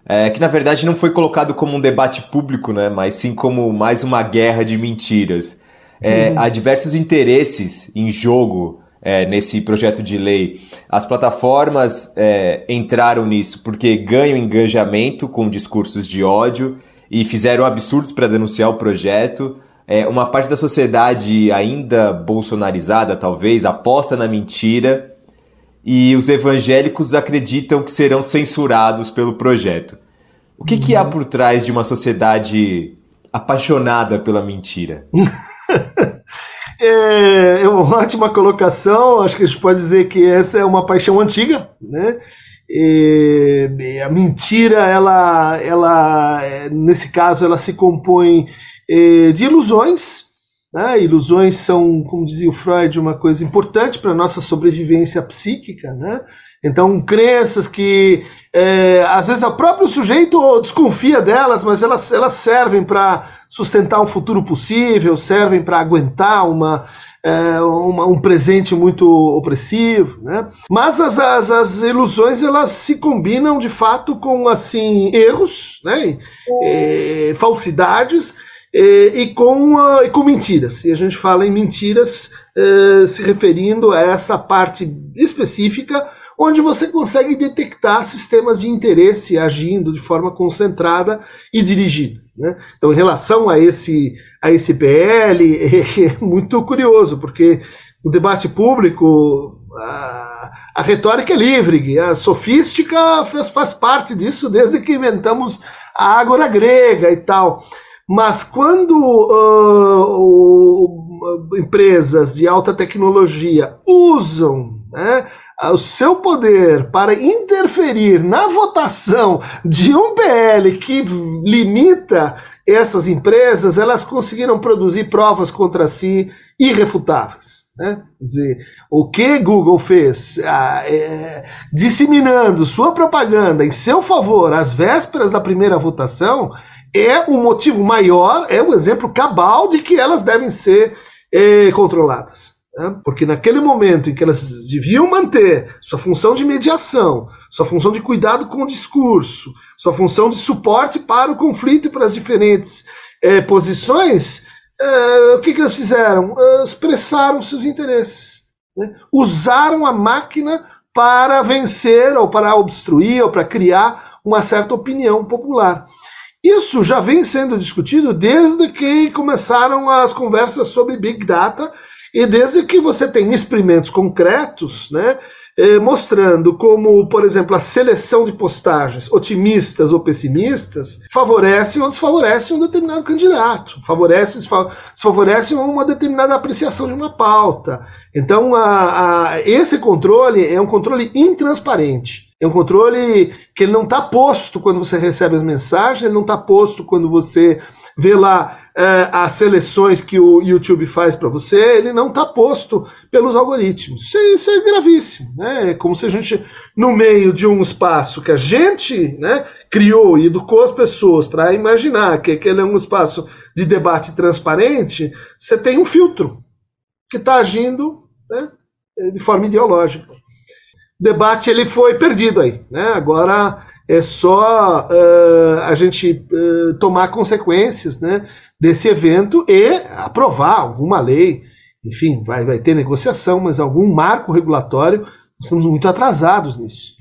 É, que na verdade não foi colocado como um debate público, né, mas sim como mais uma guerra de mentiras. É, há diversos interesses em jogo é, nesse projeto de lei. As plataformas é, entraram nisso porque ganham engajamento com discursos de ódio e fizeram absurdos para denunciar o projeto. É, uma parte da sociedade ainda bolsonarizada, talvez, aposta na mentira e os evangélicos acreditam que serão censurados pelo projeto. O que, que há por trás de uma sociedade apaixonada pela mentira? é, é uma ótima colocação. Acho que a gente pode dizer que essa é uma paixão antiga, né? E, a mentira, ela, ela, nesse caso, ela se compõe é, de ilusões. Né? Ilusões são, como dizia o Freud, uma coisa importante para a nossa sobrevivência psíquica. Né? Então, crenças que é, às vezes o próprio sujeito desconfia delas, mas elas, elas servem para sustentar um futuro possível, servem para aguentar uma, é, uma, um presente muito opressivo, né? Mas as, as, as, ilusões elas se combinam de fato com assim erros, né? E, falsidades e, e com, uh, e com mentiras. E a gente fala em mentiras uh, se referindo a essa parte específica onde você consegue detectar sistemas de interesse agindo de forma concentrada e dirigida. Né? Então, em relação a esse, a esse PL, é, muito curioso, porque o debate público, a, a retórica é livre, a sofística faz, faz parte disso desde que inventamos a ágora grega e tal. Mas quando uh, uh, empresas de alta tecnologia usam né, o seu poder para interferir na votação de um PL que limita essas empresas, elas conseguiram produzir provas contra si irrefutáveis. Né? Quer dizer, o que Google fez ah, é, disseminando sua propaganda em seu favor às vésperas da primeira votação é o motivo maior, é o exemplo cabal de que elas devem ser é, controladas. Né? Porque naquele momento em que elas deviam manter sua função de mediação, sua função de cuidado com o discurso, sua função de suporte para o conflito e para as diferentes é, posições, é, o que, que elas fizeram? É, expressaram seus interesses. Né? Usaram a máquina para vencer, ou para obstruir, ou para criar uma certa opinião popular. Isso já vem sendo discutido desde que começaram as conversas sobre Big Data e desde que você tem experimentos concretos, né, eh, mostrando como, por exemplo, a seleção de postagens, otimistas ou pessimistas, favorecem ou desfavorecem um determinado candidato, favorecem ou desfavorecem uma determinada apreciação de uma pauta. Então, a, a, esse controle é um controle intransparente. É um controle que ele não está posto quando você recebe as mensagens, ele não está posto quando você vê lá é, as seleções que o YouTube faz para você, ele não está posto pelos algoritmos. Isso é, isso é, gravíssimo. Né? É como se a gente, no meio de um espaço que a gente né, criou e educou as pessoas para imaginar que aquele é um espaço de debate transparente, você tem um filtro que está agindo né, de forma ideológica. debate ele foi perdido aí, né? Agora é só uh, a gente uh, tomar consequências, né, desse evento e aprovar alguma lei, enfim, vai, vai ter negociação, mas algum marco regulatório, estamos muito atrasados nisso.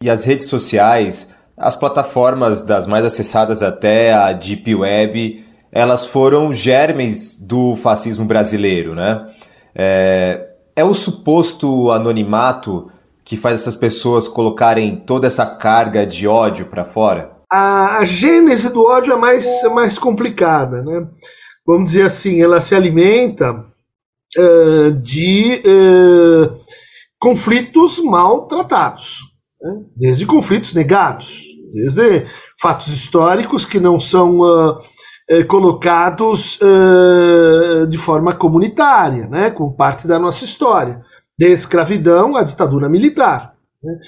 E as redes sociais, as plataformas das mais acessadas até a Deep Web, elas foram germes do fascismo brasileiro, né? É, é o suposto anonimato que faz essas pessoas colocarem toda essa carga de ódio para fora? A, a, gênese do ódio é mais, é mais complicada, né? Vamos dizer assim, ela se alimenta uh, de uh, conflitos mal tratados, né? desde conflitos negados, desde fatos históricos que não são uh, colocados de forma comunitária, né? como parte da nossa história de escravidão à ditadura militar. Né?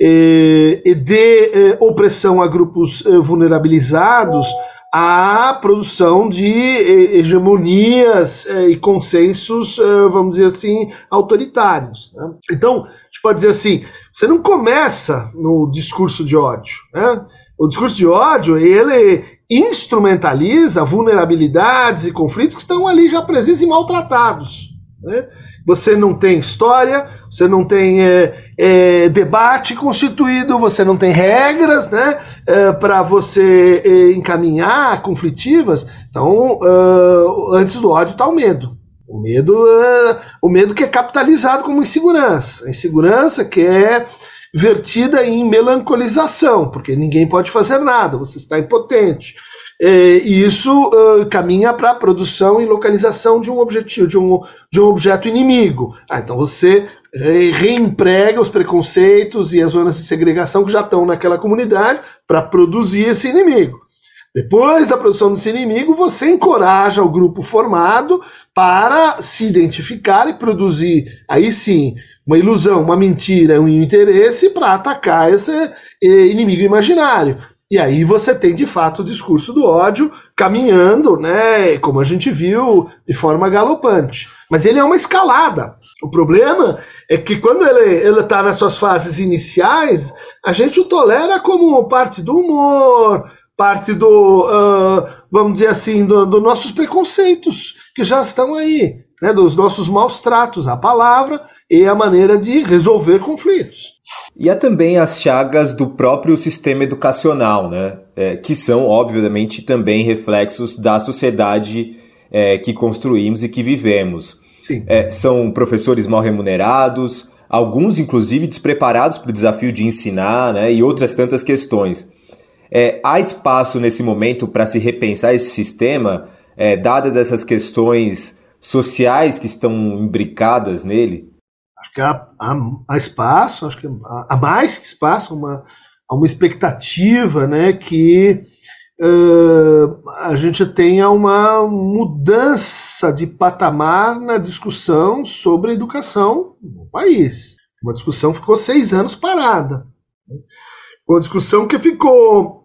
E, e, de eh, opressão a grupos eh, vulnerabilizados à produção de eh, hegemonias e consensos, vamos dizer assim, autoritários. Né? Então, a gente pode dizer assim, você não começa no discurso de ódio. Né? O discurso de ódio, ele instrumentaliza vulnerabilidades e conflitos que estão ali já presentes e maltratados. Né? Você não tem história, você não tem é, é, debate constituído, você não tem regras né, é, para você é, encaminhar conflitivas. Então, uh, antes do ódio está o medo. O medo, uh, o medo que é capitalizado como insegurança. A insegurança que é vertida em melancolização, porque ninguém pode fazer nada, você está impotente. É, e isso caminha para a produção e localização de um objetivo, de um, de um objeto inimigo. Ah, então você reemprega os preconceitos e as zonas de segregação que já estão naquela comunidade para produzir esse inimigo. Depois da produção desse inimigo, você encoraja o grupo formado para se identificar e produzir, aí sim, uma ilusão, uma mentira, um interesse para atacar esse eh, inimigo imaginário. E aí você tem de fato o discurso do ódio caminhando, né, como a gente viu, de forma galopante. Mas ele é uma escalada. O problema é que quando ele está nas suas fases iniciais, a gente o tolera como parte do humor, parte do, uh, vamos dizer assim, dos do nossos preconceitos, que já estão aí, né, dos nossos maus tratos, a palavra e a maneira de resolver conflitos. E há também as chagas do próprio sistema educacional, né? É, que são, obviamente, também reflexos da sociedade é, que construímos e que vivemos. É, são professores mal remunerados, alguns, inclusive, despreparados para o desafio de ensinar, né? E outras tantas questões. É, há espaço nesse momento para se repensar esse sistema, é, dadas essas questões sociais que estão imbricadas nele? Acho que há, há, há espaço, acho que há, há, mais que espaço, uma, há uma expectativa né, que uh, a gente tenha uma mudança de patamar na discussão sobre educação no país. Uma discussão que ficou seis anos parada. Né? Uma discussão que ficou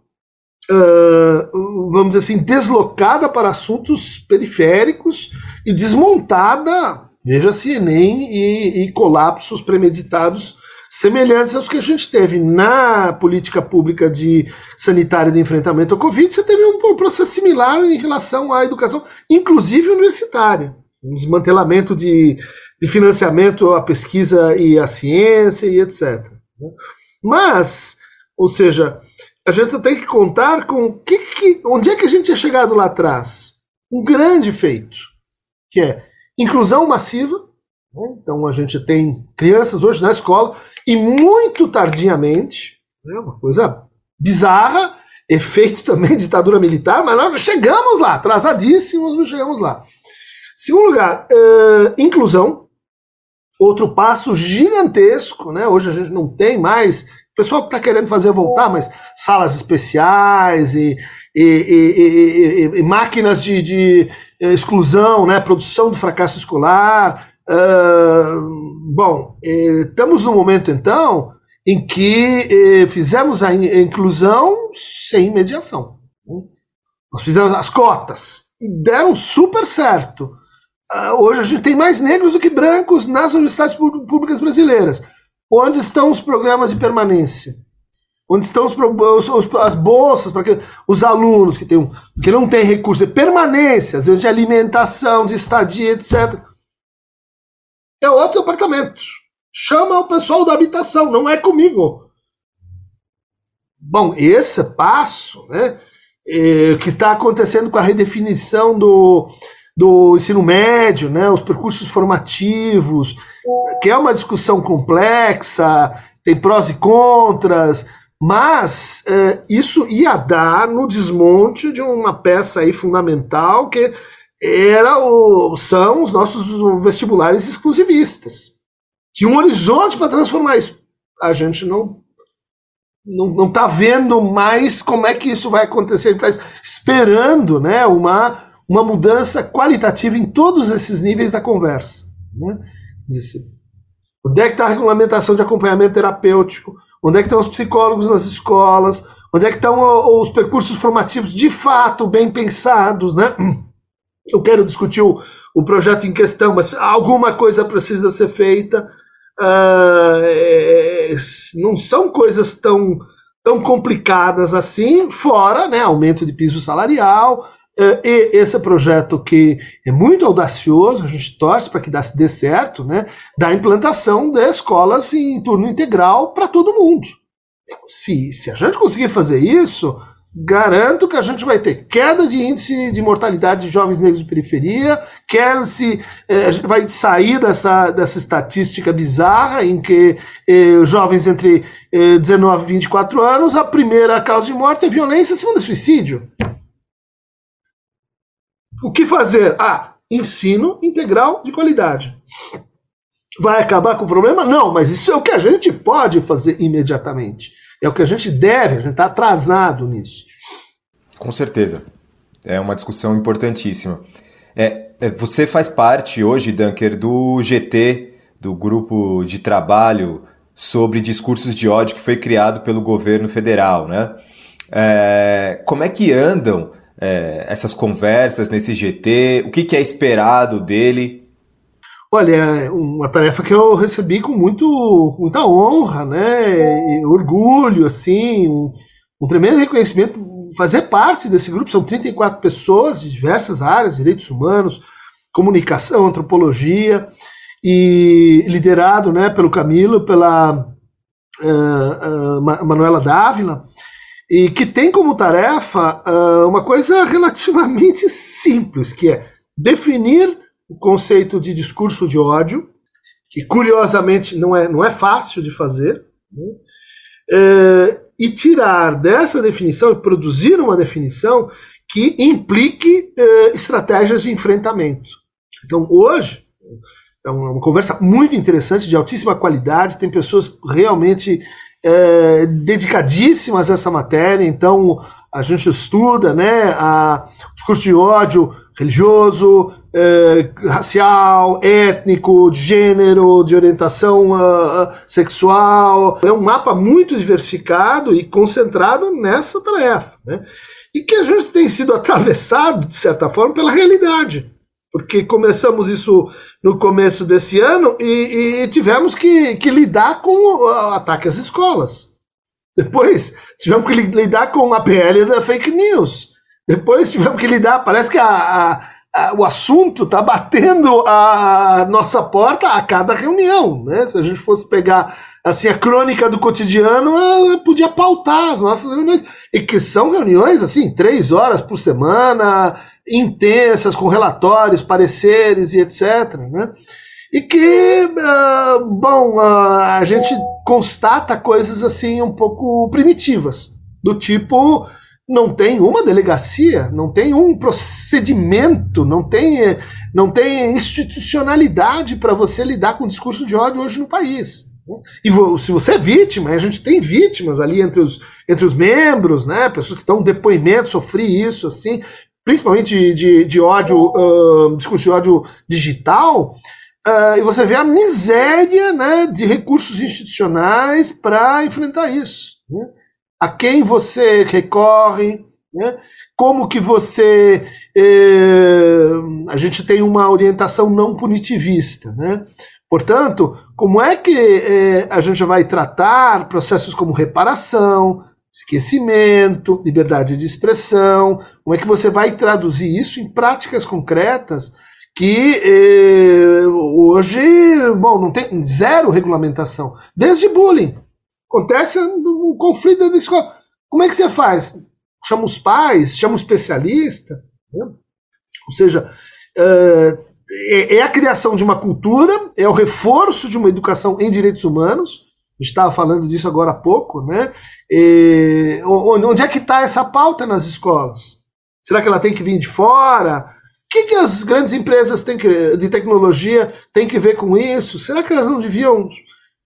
Uh, vamos dizer assim, deslocada para assuntos periféricos e desmontada Veja-se Enem e, e colapsos premeditados semelhantes aos que a gente teve na política pública de sanitária de enfrentamento ao Covid, você teve um processo similar em relação à educação, inclusive universitária. Um desmantelamento de, de financiamento à pesquisa e à ciência e etc. Né? Mas, ou seja, a gente tem que contar com que, que, onde é que a gente tinha chegado lá atrás. Um grande feito, que é Inclusão massiva, né? então a gente tem crianças hoje na escola e muito tardiamente, né? uma coisa bizarra, efeito também de ditadura militar, mas nós chegamos lá, atrasadíssimos, mas chegamos lá. Segundo lugar, uh, inclusão, outro passo gigantesco, né? Hoje a gente não tem mais. O pessoal está querendo fazer voltar, mas salas especiais e, e, e, e máquinas de, de, é, exclusão, né, produção do fracasso escolar. Uh, bom, eh, estamos no momento então em que eh, fizemos a, in a, inclusão sem mediação. Né? Nós fizemos as cotas, deram super certo. Uh, hoje a gente tem mais negros do que brancos nas universidades públicas brasileiras. Onde estão os programas de permanência? Onde estão os, os, as bolsas para os alunos que, tem, que não têm recurso de permanência, às vezes de alimentação, de estadia, etc. É outro departamento. Chama o pessoal da habitação, não é comigo. Bom, esse passo, né, é, que está acontecendo com a redefinição do, do ensino médio, né, os percursos formativos, que é uma discussão complexa, tem prós e contras, mas é, isso ia dar no desmonte de uma peça aí fundamental que era o, são os nossos vestibulares exclusivistas. Tinha um horizonte para transformar isso. A gente não não está vendo mais como é que isso vai acontecer. Está esperando né, uma, uma mudança qualitativa em todos esses níveis da conversa. Né? Onde é que está a regulamentação de acompanhamento terapêutico? Onde é que estão os psicólogos nas escolas? Onde é que estão os percursos formativos de fato bem pensados, né? Eu quero discutir o, o projeto em questão, mas alguma coisa precisa ser feita. Uh, não são coisas tão, tão complicadas assim, fora né, aumento de piso salarial, e esse projeto que é muito audacioso, a gente torce para que dê certo, né, da implantação de escolas em turno integral para todo mundo. Se, se a gente conseguir fazer isso, garanto que a gente vai ter queda de índice de mortalidade de jovens negros de periferia, quer se gente vai sair dessa, dessa estatística bizarra em que eh, jovens entre eh, 19 e 24 anos, a primeira causa de morte é violência, a segunda é suicídio. O que fazer? Ah, ensino integral de qualidade. Vai acabar com o problema? Não, mas isso é o que a gente pode fazer imediatamente. É o que a gente deve, a gente está atrasado nisso. Com certeza. É uma discussão importantíssima. É, é, você faz parte hoje, Dunker, do GT, do grupo de trabalho sobre discursos de ódio que foi criado pelo governo federal, né? É, como é que andam é, essas conversas nesse GT? O que, que é esperado dele? Olha, é uma tarefa que eu recebi com muito, muita honra, né? E orgulho, assim, um, um tremendo reconhecimento. Fazer parte desse grupo, são 34 pessoas de diversas áreas, direitos humanos, comunicação, antropologia, e liderado né, pelo Camilo, pela uh, uh, Manuela Dávila, e que tem como tarefa uh, uma coisa relativamente simples, que é definir o conceito de discurso de ódio, que curiosamente não é, não é fácil de fazer, né? uh, e tirar dessa definição e produzir uma definição que implique uh, estratégias de enfrentamento. Então, hoje, é uma conversa muito interessante, de altíssima qualidade, tem pessoas realmente é, dedicadíssimas a essa matéria, então a gente estuda né, a, discurso de ódio religioso, é, racial, étnico, de gênero, de orientação uh, sexual. É um mapa muito diversificado e concentrado nessa tarefa. Né? E que a gente tem sido atravessado, de certa forma, pela realidade porque começamos isso no começo desse ano e, e tivemos que, que, lidar com o ataque às escolas. Depois tivemos que lidar com a PL da fake news. Depois tivemos que lidar, parece que a, a, a, o assunto está batendo a nossa porta a cada reunião. Né? Se a gente fosse pegar assim a crônica do cotidiano, podia pautar as nossas reuniões. E que são reuniões assim, três horas por semana, intensas, com relatórios, pareceres e etc. Né? E que, uh, bom, uh, a gente constata coisas assim um pouco primitivas, do tipo não tem uma delegacia, não tem um procedimento, não tem, não tem institucionalidade para você lidar com o discurso de ódio hoje no país. Né? E se você é vítima, a gente tem vítimas ali entre os, entre os membros, né? Pessoas que estão depoimento, sofri isso, assim, principalmente de, de, ódio, uh, discurso de ódio digital, uh, e você vê a miséria né, de recursos institucionais para enfrentar isso. Né? A quem você recorre, né? como que você. Eh, a gente tem uma orientação não punitivista, né? Portanto, como é que é, a gente vai tratar processos como reparação, esquecimento, liberdade de expressão? Como é que você vai traduzir isso em práticas concretas que eh, hoje, bom, não tem zero regulamentação, desde bullying. Acontece um conflito dentro da escola. Como é que você faz? Chama os pais, chama um especialista. Né? Ou seja, é, é, a criação de uma cultura, é o reforço de uma educação em direitos humanos. Estava falando disso agora há pouco, né? E, onde é que está essa pauta nas escolas? Será que ela tem que vir de fora? que, que as grandes empresas que, de tecnologia têm que ver com isso? Será que elas não deviam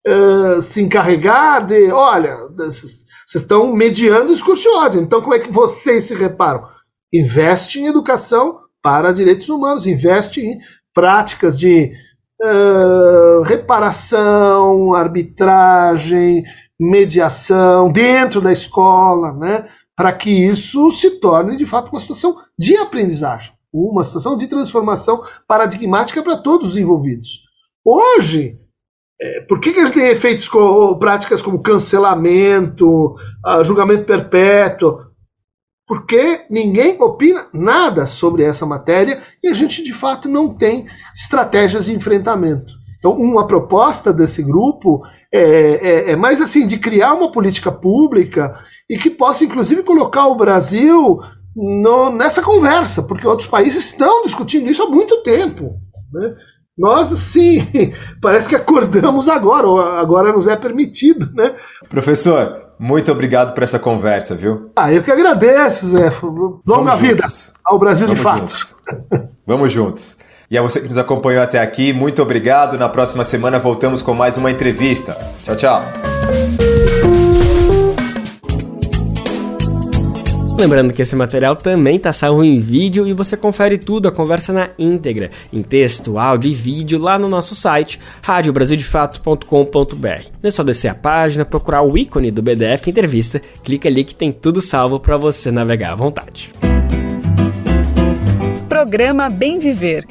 uh, se encarregar de, olha, vocês estão mediando o ódio, então como é que vocês se reparam? Investe em educação para direitos humanos, investe em práticas de uh, reparação, arbitragem, mediação dentro da escola, né? Para que isso se torne de fato uma situação de aprendizagem uma situação de transformação paradigmática para todos os envolvidos. Hoje, é, por que, que a gente tem efeitos com, práticas como cancelamento, uh, julgamento perpétuo? Porque ninguém opina nada sobre essa matéria e a gente de fato não tem estratégias de enfrentamento. Então, uma proposta desse grupo é, é, é, mais assim de criar uma política pública e que possa, inclusive, colocar o Brasil no, nessa conversa, porque outros países estão discutindo isso há muito tempo. Né? Nós, sim, parece que acordamos agora, agora nos é permitido, né? Professor, muito obrigado por essa conversa, viu? Ah, eu que agradeço, Zé. Longa vida ao Brasil Vamos de fato. Juntos. Vamos juntos. E a você que nos acompanhou até aqui, muito obrigado. Na próxima semana voltamos com mais uma entrevista. Tchau, tchau. Lembrando que esse material também está salvo em vídeo e você confere tudo, a conversa na íntegra, em texto, áudio e vídeo lá no nosso site radiobrasildefato.com.br. É só descer a página, procurar o ícone do BDF Entrevista, clica ali que tem tudo salvo para você navegar à vontade. Programa Bem Viver.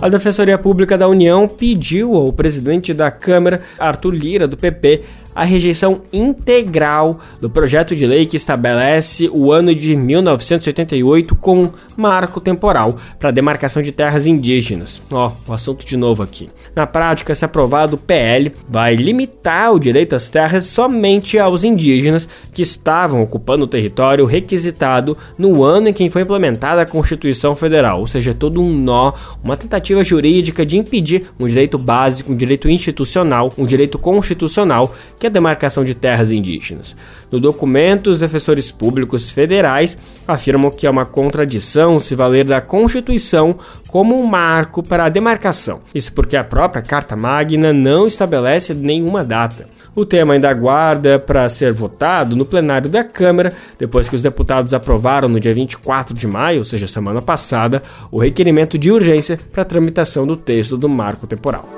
A Defensoria Pública da União pediu ao presidente da Câmara, Arthur Lira, do PP, a rejeição integral do projeto de lei que estabelece o ano de 1988 como marco temporal para a demarcação de terras indígenas. Ó, oh, o assunto de novo aqui. Na prática, se aprovado o PL, vai limitar o direito às terras somente aos indígenas que estavam ocupando o território requisitado no ano em que foi implementada a Constituição Federal, ou seja, todo um nó, uma tentativa jurídica de impedir um direito básico, um direito institucional, um direito constitucional que é a demarcação de terras indígenas. No documento, os defensores públicos federais afirmam que é uma contradição se valer da Constituição como um marco para a demarcação. Isso porque a própria Carta Magna não estabelece nenhuma data. O tema ainda aguarda para ser votado no plenário da Câmara, depois que os deputados aprovaram no dia 24 de maio, ou seja, semana passada, o requerimento de urgência para a tramitação do texto do marco temporal.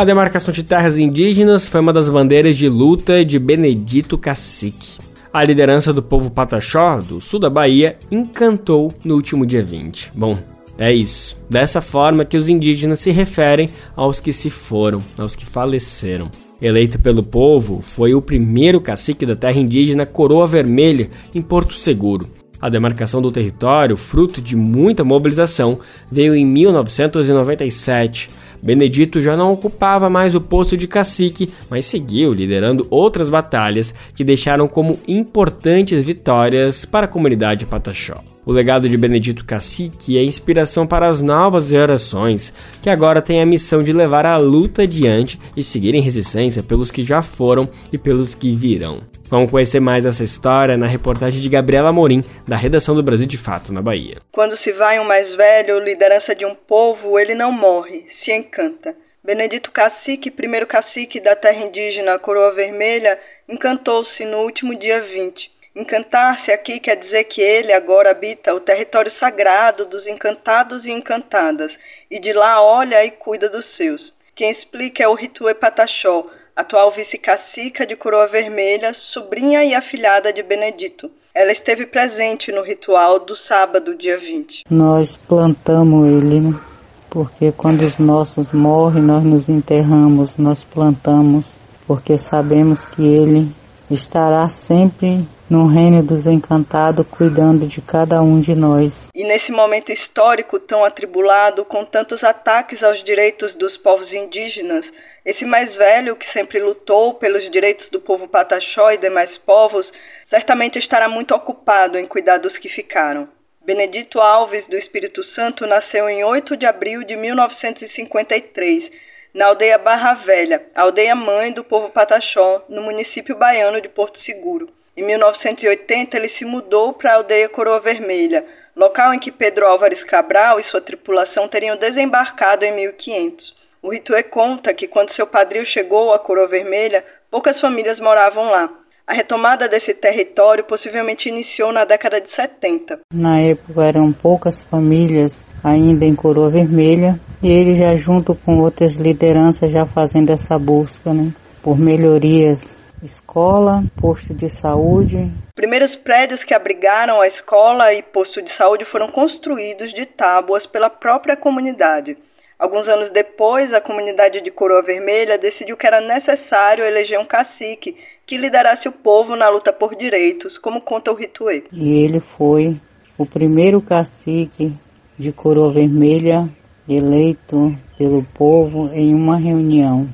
A demarcação de terras indígenas foi uma das bandeiras de luta de Benedito Cacique. A liderança do povo Pataxó, do sul da Bahia, encantou no último dia 20. Bom, é isso. Dessa forma que os indígenas se referem aos que se foram, aos que faleceram. Eleito pelo povo, foi o primeiro cacique da terra indígena Coroa Vermelha, em Porto Seguro. A demarcação do território, fruto de muita mobilização, veio em 1997 Benedito já não ocupava mais o posto de cacique, mas seguiu liderando outras batalhas que deixaram como importantes vitórias para a comunidade Pataxó. O legado de Benedito Cacique é inspiração para as novas gerações, que agora têm a missão de levar a luta adiante e seguir em resistência pelos que já foram e pelos que virão. Vamos conhecer mais essa história na reportagem de Gabriela Morim, da redação do Brasil de Fato, na Bahia. Quando se vai um mais velho, liderança de um povo, ele não morre, se encanta. Benedito Cacique, primeiro cacique da terra indígena Coroa Vermelha, encantou-se no último dia 20 Encantar-se aqui quer dizer que ele agora habita o território sagrado dos encantados e encantadas, e de lá olha e cuida dos seus. Quem explica é o Ritue Pataxó, atual vice-cacica de Coroa Vermelha, sobrinha e afilhada de Benedito. Ela esteve presente no ritual do sábado, dia 20. Nós plantamos ele, né? porque quando os nossos morrem, nós nos enterramos, nós plantamos, porque sabemos que ele estará sempre no reino dos encantados, cuidando de cada um de nós. E nesse momento histórico tão atribulado, com tantos ataques aos direitos dos povos indígenas, esse mais velho que sempre lutou pelos direitos do povo pataxó e demais povos, certamente estará muito ocupado em cuidar dos que ficaram. Benedito Alves do Espírito Santo nasceu em 8 de abril de 1953 na aldeia Barra Velha, aldeia mãe do povo pataxó, no município baiano de Porto Seguro. Em 1980, ele se mudou para a aldeia Coroa Vermelha, local em que Pedro Álvares Cabral e sua tripulação teriam desembarcado em 1500. O Ritué conta que quando seu padrinho chegou à Coroa Vermelha, poucas famílias moravam lá. A retomada desse território possivelmente iniciou na década de 70. Na época eram poucas famílias ainda em Coroa Vermelha e ele já junto com outras lideranças já fazendo essa busca, né, por melhorias escola, posto de saúde. Primeiros prédios que abrigaram a escola e posto de saúde foram construídos de tábuas pela própria comunidade. Alguns anos depois, a comunidade de Coroa Vermelha decidiu que era necessário eleger um cacique que liderasse o povo na luta por direitos, como conta o Rituê. E ele foi o primeiro cacique de Coroa Vermelha eleito pelo povo em uma reunião.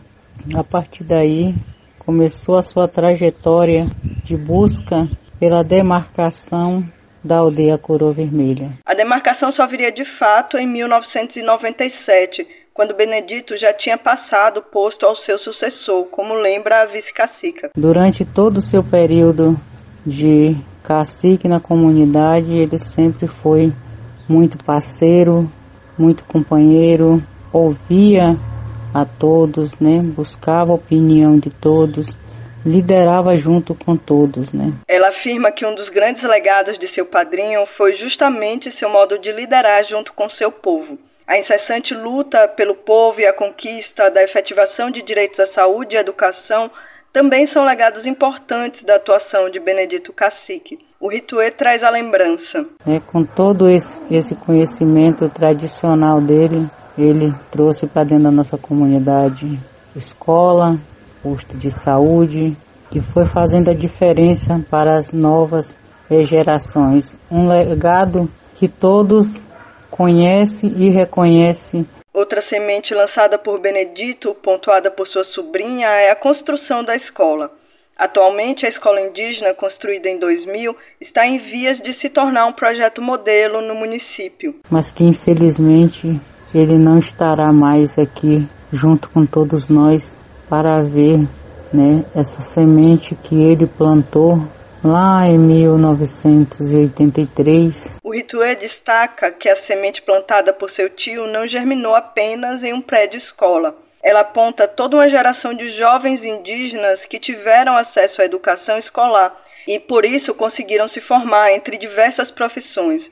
A partir daí começou a sua trajetória de busca pela demarcação da aldeia Coroa Vermelha. A demarcação só viria de fato em 1997, quando Benedito já tinha passado o posto ao seu sucessor, como lembra a vice-cacica. Durante todo o seu período de cacique na comunidade, ele sempre foi muito parceiro, muito companheiro, ouvia a todos, né? Buscava a opinião de todos, liderava junto com todos, né? Ela afirma que um dos grandes legados de seu padrinho foi justamente seu modo de liderar junto com seu povo. A incessante luta pelo povo e a conquista da efetivação de direitos à saúde e à educação também são legados importantes da atuação de Benedito Cacique. O Rituê traz a lembrança. É, com todo esse, esse conhecimento tradicional dele, ele trouxe para dentro da nossa comunidade escola, posto de saúde, que foi fazendo a diferença para as novas gerações. Um legado que todos conhece e reconhece. Outra semente lançada por Benedito, pontuada por sua sobrinha, é a construção da escola. Atualmente, a escola indígena, construída em 2000, está em vias de se tornar um projeto modelo no município. Mas que infelizmente ele não estará mais aqui junto com todos nós para ver né, essa semente que ele plantou lá em 1983. O Ritué destaca que a semente plantada por seu tio não germinou apenas em um prédio escola. Ela aponta toda uma geração de jovens indígenas que tiveram acesso à educação escolar e por isso conseguiram se formar entre diversas profissões.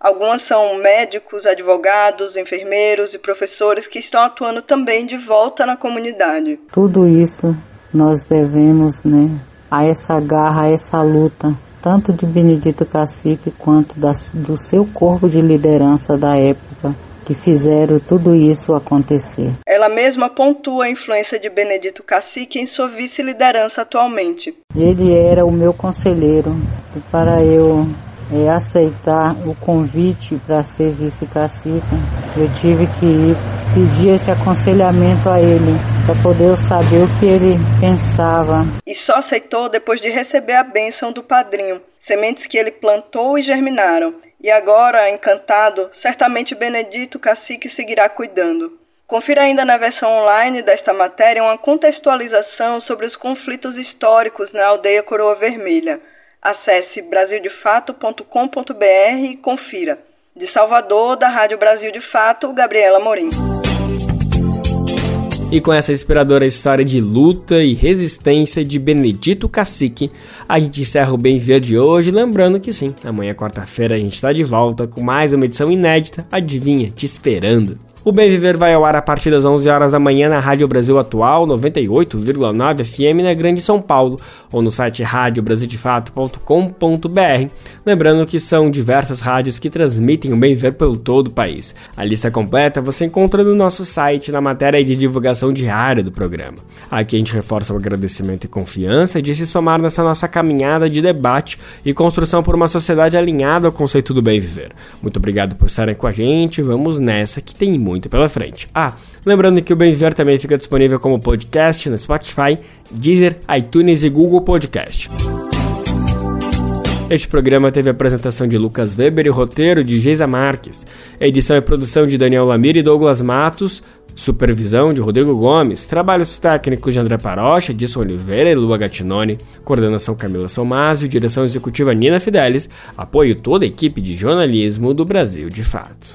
Algumas são médicos, advogados, enfermeiros e professores que estão atuando também de volta na comunidade. Tudo isso nós devemos, né, a essa garra, a essa luta, tanto de Benedito Cacique quanto da, do seu corpo de liderança da época, que fizeram tudo isso acontecer. Ela mesma pontua a influência de Benedito Cacique em sua vice-liderança atualmente. Ele era o meu conselheiro e para eu é, aceitar o convite para ser vice-cacique, eu tive que ir pedir esse aconselhamento a ele, para poder saber o que ele pensava. E só aceitou depois de receber a bênção do padrinho, sementes que ele plantou e germinaram. E agora, encantado, certamente Benedito Cacique seguirá cuidando. Confira ainda na versão online desta matéria uma contextualização sobre os conflitos históricos na aldeia Coroa Vermelha. Acesse brasildefato.com.br e confira. De Salvador, da Rádio Brasil de Fato, Gabriela Morim. E com essa inspiradora história de luta e resistência de Benedito Cacique, a gente encerra o Bem Ver de hoje, lembrando que sim, amanhã quarta-feira a gente está de volta com mais uma edição inédita, adivinha, te esperando. O Bem Viver vai ao ar a partir das 11 horas da manhã na Rádio Brasil Atual 98,9 FM na Grande São Paulo ou no site radiobrasildefato.com.br. Lembrando que são diversas rádios que transmitem o Bem Viver pelo todo o país. A lista completa você encontra no nosso site na matéria de divulgação diária do programa. Aqui a gente reforça o agradecimento e confiança de se somar nessa nossa caminhada de debate e construção por uma sociedade alinhada ao conceito do bem viver. Muito obrigado por estarem com a gente. Vamos nessa que tem muito pela frente. Ah, lembrando que o Bem também fica disponível como podcast no Spotify, Deezer, iTunes e Google Podcast. Este programa teve a apresentação de Lucas Weber e roteiro de Geisa Marques, edição e produção de Daniel Lamir e Douglas Matos, supervisão de Rodrigo Gomes, trabalhos técnicos de André Parocha, Edson Oliveira e Lua Gattinoni, coordenação Camila Somásio, direção executiva Nina Fidelis, apoio toda a equipe de jornalismo do Brasil de Fato.